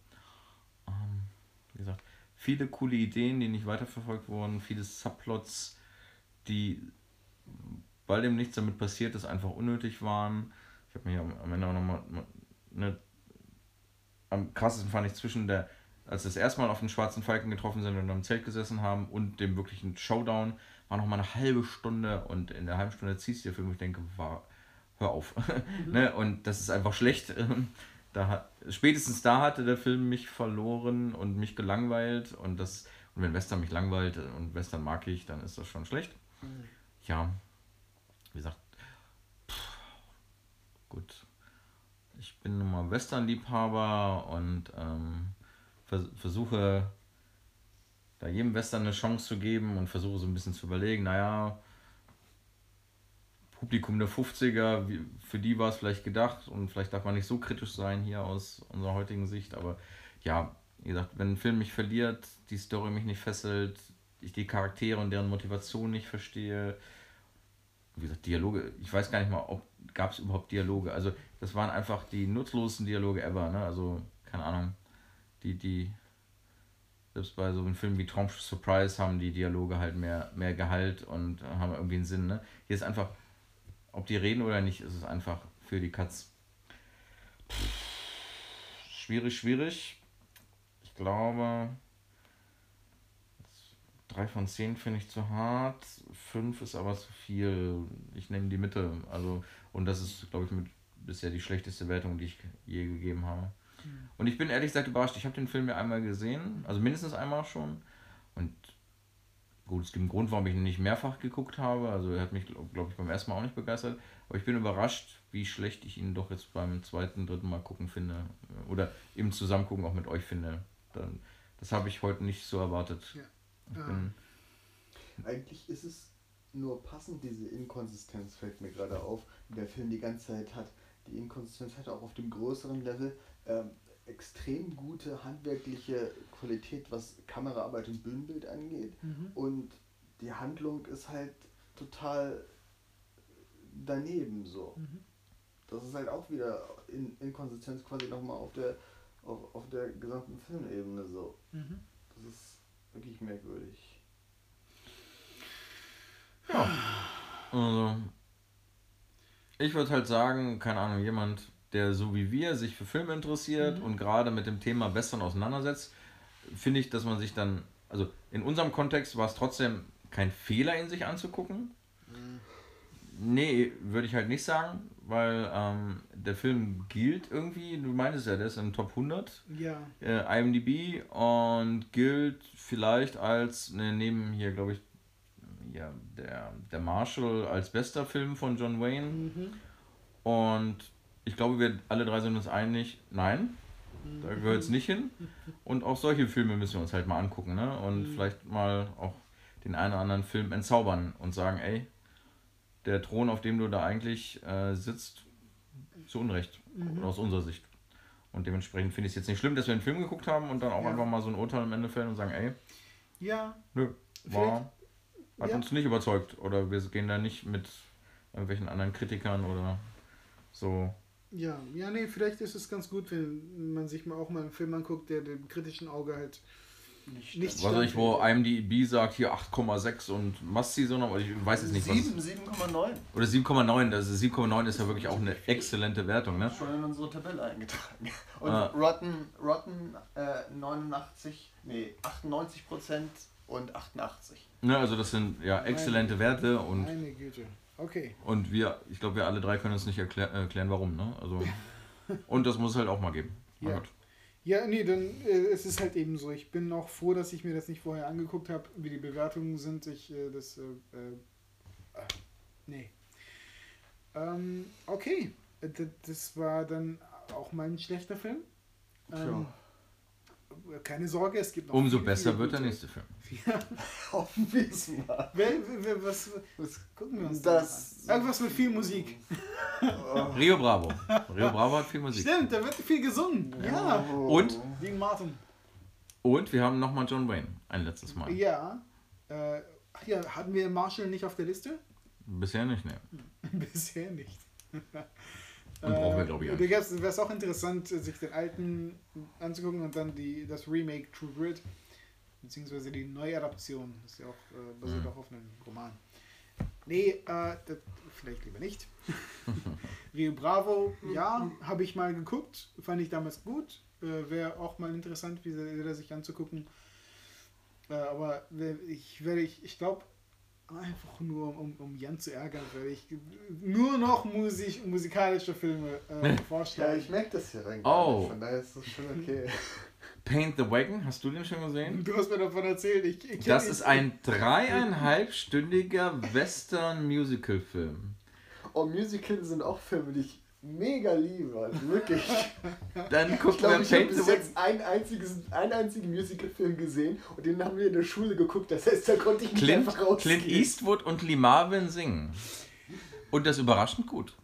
Ähm, wie gesagt, viele coole Ideen, die nicht weiterverfolgt wurden, viele Subplots, die, weil dem nichts damit passiert ist, einfach unnötig waren ich habe mir am Ende auch nochmal. Ne, am krassesten fand ich zwischen der, als wir das erste Mal auf den schwarzen Falken getroffen sind und am Zelt gesessen haben und dem wirklichen Showdown, war noch mal eine halbe Stunde und in der halben Stunde ziehst du dir Film, ich denke, war, hör auf. Mhm. ne? Und das ist einfach schlecht. Da hat, spätestens da hatte der Film mich verloren und mich gelangweilt und das und wenn Western mich langweilt und Western mag ich, dann ist das schon schlecht. Mhm. Ja, wie gesagt, gut, ich bin nun mal Western-Liebhaber und ähm, vers versuche da jedem Western eine Chance zu geben und versuche so ein bisschen zu überlegen, naja, Publikum der 50er, wie, für die war es vielleicht gedacht und vielleicht darf man nicht so kritisch sein hier aus unserer heutigen Sicht, aber ja, wie gesagt, wenn ein Film mich verliert, die Story mich nicht fesselt, ich die Charaktere und deren Motivation nicht verstehe, wie gesagt, Dialoge, ich weiß gar nicht mal, ob gab es überhaupt Dialoge. Also das waren einfach die nutzlosesten Dialoge ever, ne? Also, keine Ahnung, die, die, selbst bei so einem Film wie Traumschiff Surprise haben die Dialoge halt mehr, mehr Gehalt und haben irgendwie einen Sinn, ne? Hier ist einfach, ob die reden oder nicht, ist es einfach für die Katz. Schwierig, schwierig. Ich glaube, 3 von 10 finde ich zu hart, 5 ist aber zu viel. Ich nehme die Mitte. Also, und das ist, glaube ich, mit bisher die schlechteste Wertung, die ich je gegeben habe. Mhm. Und ich bin ehrlich gesagt überrascht. Ich habe den Film ja einmal gesehen, also mindestens einmal schon. Und gut, es gibt einen Grund, warum ich ihn nicht mehrfach geguckt habe. Also er hat mich, glaube ich, beim ersten Mal auch nicht begeistert. Aber ich bin überrascht, wie schlecht ich ihn doch jetzt beim zweiten, dritten Mal gucken finde. Oder im Zusammengucken auch mit euch finde. Dann, das habe ich heute nicht so erwartet. Ja. Ja. Eigentlich ist es nur passend, diese Inkonsistenz fällt mir gerade auf, die der Film die ganze Zeit hat. Die Inkonsistenz hat auch auf dem größeren Level ähm, extrem gute handwerkliche Qualität, was Kameraarbeit und Bühnenbild angeht. Mhm. Und die Handlung ist halt total daneben so. Mhm. Das ist halt auch wieder in Inkonsistenz quasi nochmal auf der, auf, auf der gesamten Filmebene so. Mhm. Das ist wirklich merkwürdig. Ja. Also, ich würde halt sagen, keine Ahnung, jemand, der so wie wir sich für Filme interessiert mhm. und gerade mit dem Thema Western auseinandersetzt, finde ich, dass man sich dann, also in unserem Kontext war es trotzdem kein Fehler, ihn sich anzugucken. Mhm. Nee, würde ich halt nicht sagen, weil ähm, der Film gilt irgendwie, du meintest ja, der ist im Top 100. Ja. Äh, IMDb und gilt vielleicht als, ne, neben hier, glaube ich, ja, der, der Marshall als bester Film von John Wayne. Mhm. Und ich glaube, wir alle drei sind uns einig, nein, mhm. da gehört es nicht hin. Und auch solche Filme müssen wir uns halt mal angucken, ne? Und mhm. vielleicht mal auch den einen oder anderen Film entzaubern und sagen, ey, der Thron, auf dem du da eigentlich äh, sitzt, zu Unrecht, mhm. aus unserer Sicht. Und dementsprechend finde ich es jetzt nicht schlimm, dass wir einen Film geguckt haben und dann auch ja. einfach mal so ein Urteil am Ende fällen und sagen, ey, ja, nö, war, hat ja. uns nicht überzeugt oder wir gehen da nicht mit irgendwelchen anderen Kritikern oder so. Ja, ja, nee, vielleicht ist es ganz gut, wenn man sich mal auch mal einen Film anguckt, der dem kritischen Auge halt nicht Nichts Was weiß ich, wo stand. IMDb sagt hier 8,6 und Masti so noch, aber ich weiß jetzt nicht was. 7, 7,9. Oder 7,9, also 7,9 ist ja wirklich auch eine exzellente Wertung, ne? Schon in unsere Tabelle eingetragen. Und Ah. Rotten, Rotten äh, 89, nee, 98 Prozent und 88. ne? Also das sind ja exzellente Werte und, Meine Güte. Okay. und wir, ich glaube wir alle drei können uns nicht erklär, erklären warum, ne? Also und das muss es halt auch mal geben. Mein Ja. Gott. Ja, nee, dann äh, es ist halt eben so. Ich bin auch froh, dass ich mir das nicht vorher angeguckt habe, wie die Bewertungen sind. Ich äh, das äh, äh, äh, nee. Ähm, okay, Äh, das war dann auch mal ein schlechter Film. Ähm, keine Sorge, es gibt noch Umso viel, besser viel wird der nächste Film. Ja, Hoffen wir es mal. was Was- gucken wir uns Das- das an? Irgendwas mit viel Musik. Oh. Rio Bravo. Rio Bravo hat viel Musik. Stimmt, da wird viel gesungen. Ja, Oh. Und? Dean Martin. Und wir haben nochmal John Wayne. Ein letztes Mal. Ja. Äh, ach ja, hatten wir Marshall nicht auf der Liste? Bisher nicht, ne. Bisher nicht. Und brauchen wir, glaube ich, auch Da wäre es auch interessant, sich den alten anzugucken und dann die, das Remake True Grit, beziehungsweise die Neuadaption. Das ist ja auch äh, basiert Mhm. auch auf einem Roman. Nee, äh, das, vielleicht lieber nicht. Rio Bravo, ja, habe ich mal geguckt, fand ich damals gut. Äh, Wäre auch mal interessant, wie sie- wieder sich anzugucken. Äh, aber ich werde, ich, ich glaube, einfach nur um, um Jan zu ärgern, werde ich nur noch Musik, musikalische Filme äh, Ja, vorstellen. ich merke das hier rein. Oh. Von daher ist das schon okay. Paint the Wagon, hast du den schon gesehen? du hast mir davon erzählt. Ich, ich Das ist ein dreieinhalbstündiger Western-Musical-Film. Oh, Musicals sind auch Filme, die ich mega liebe. Also wirklich. Dann Ich gucken glaube, wir ich habe Paint the bis Wagon. jetzt einen, einziges, einen einzigen Musical-Film gesehen und den haben wir in der Schule geguckt. Das heißt, da konnte ich nicht Clint, einfach rausgehen. Clint Eastwood und Lee Marvin singen. Und das überraschend gut.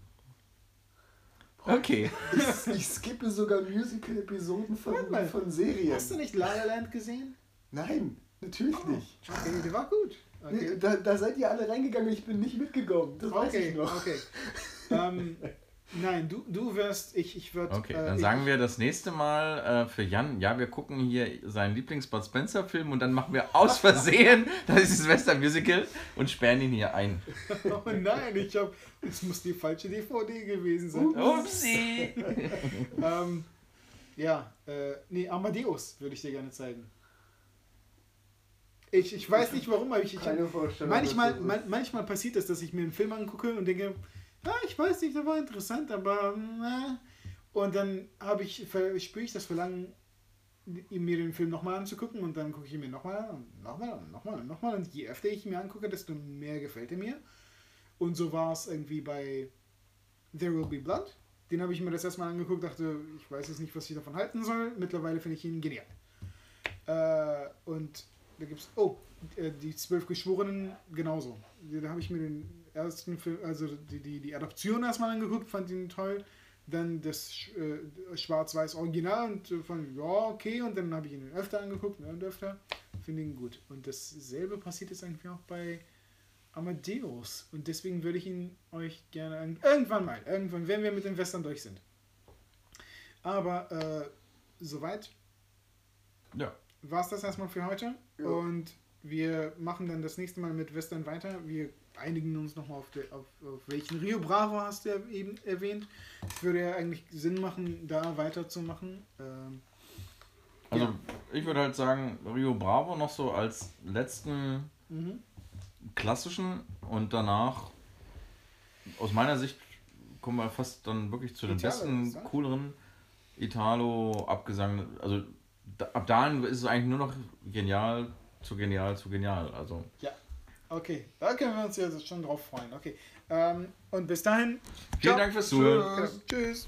Okay. Ich, ich skippe sogar Musical-Episoden von, von Serien. Hast du nicht La La Land gesehen? Nein, natürlich nicht. Okay, der war gut. Nee, Okay, da, da seid ihr alle reingegangen ich bin nicht mitgekommen. Das weiß okay. ich noch. okay. ähm, nein, du, du wirst, ich, ich würde. Okay, dann sagen wir das nächste Mal äh, für Jan, ja, wir gucken hier seinen Lieblings-Bud Spencer-Film und dann machen wir aus Versehen das Silvester-Musical und sperren ihn hier ein. Oh nein, ich habe. Es muss die falsche DVD gewesen sein. Upsi! Ähm, ja, äh, nee, Amadeus würde ich dir gerne zeigen. Ich, ich weiß nicht warum, aber ich, ich Keine Vorstellung. manchmal, das man, manchmal passiert es, dass ich mir einen Film angucke und denke, ja, ich weiß nicht, der war interessant, aber na. Und dann habe ich, spüre ich das Verlangen, mir den Film nochmal anzugucken und dann gucke ich ihn mir nochmal an und nochmal und nochmal und nochmal. Und je öfter ich ihn mir angucke, desto mehr gefällt er mir. Und so war es irgendwie bei There Will Be Blood. Den habe ich mir das erstmal angeguckt, dachte, ich weiß jetzt nicht, was ich davon halten soll. Mittlerweile finde ich ihn genial. Äh, und da gibt es, oh, äh, die zwölf Geschworenen genauso. Da habe ich mir den ersten Film, also die, die, die Adaption erstmal angeguckt, fand ihn toll. Dann das äh, Schwarz-Weiß Original und äh, fand, ja, okay. Und dann habe ich ihn öfter angeguckt ne, und öfter. Finde ihn gut. Und dasselbe passiert jetzt eigentlich auch bei Amadeus. Und deswegen würde ich ihn euch gerne an, irgendwann mal, irgendwann, wenn wir mit den Western durch sind. Aber äh, soweit Ja, war es das erstmal für heute. Ja. Und wir machen dann das nächste Mal mit Western weiter. Wir einigen uns nochmal auf, der- auf, auf welchen Rio Bravo hast du ja eben erwähnt. Es würde ja eigentlich Sinn machen, da weiterzumachen. Ähm, also Ja. ich würde halt sagen, Rio Bravo noch so als letzten mhm. klassischen und danach aus meiner Sicht kommen wir fast dann wirklich zu den Italo, besten, cooleren Italo abgesang. Also da, ab dahin ist es eigentlich nur noch genial zu genial zu genial. Also Okay, da können wir uns ja schon drauf freuen. Okay. Ähm, und bis dahin. vielen ciao. Dank fürs Zuhören. Genau. Tschüss.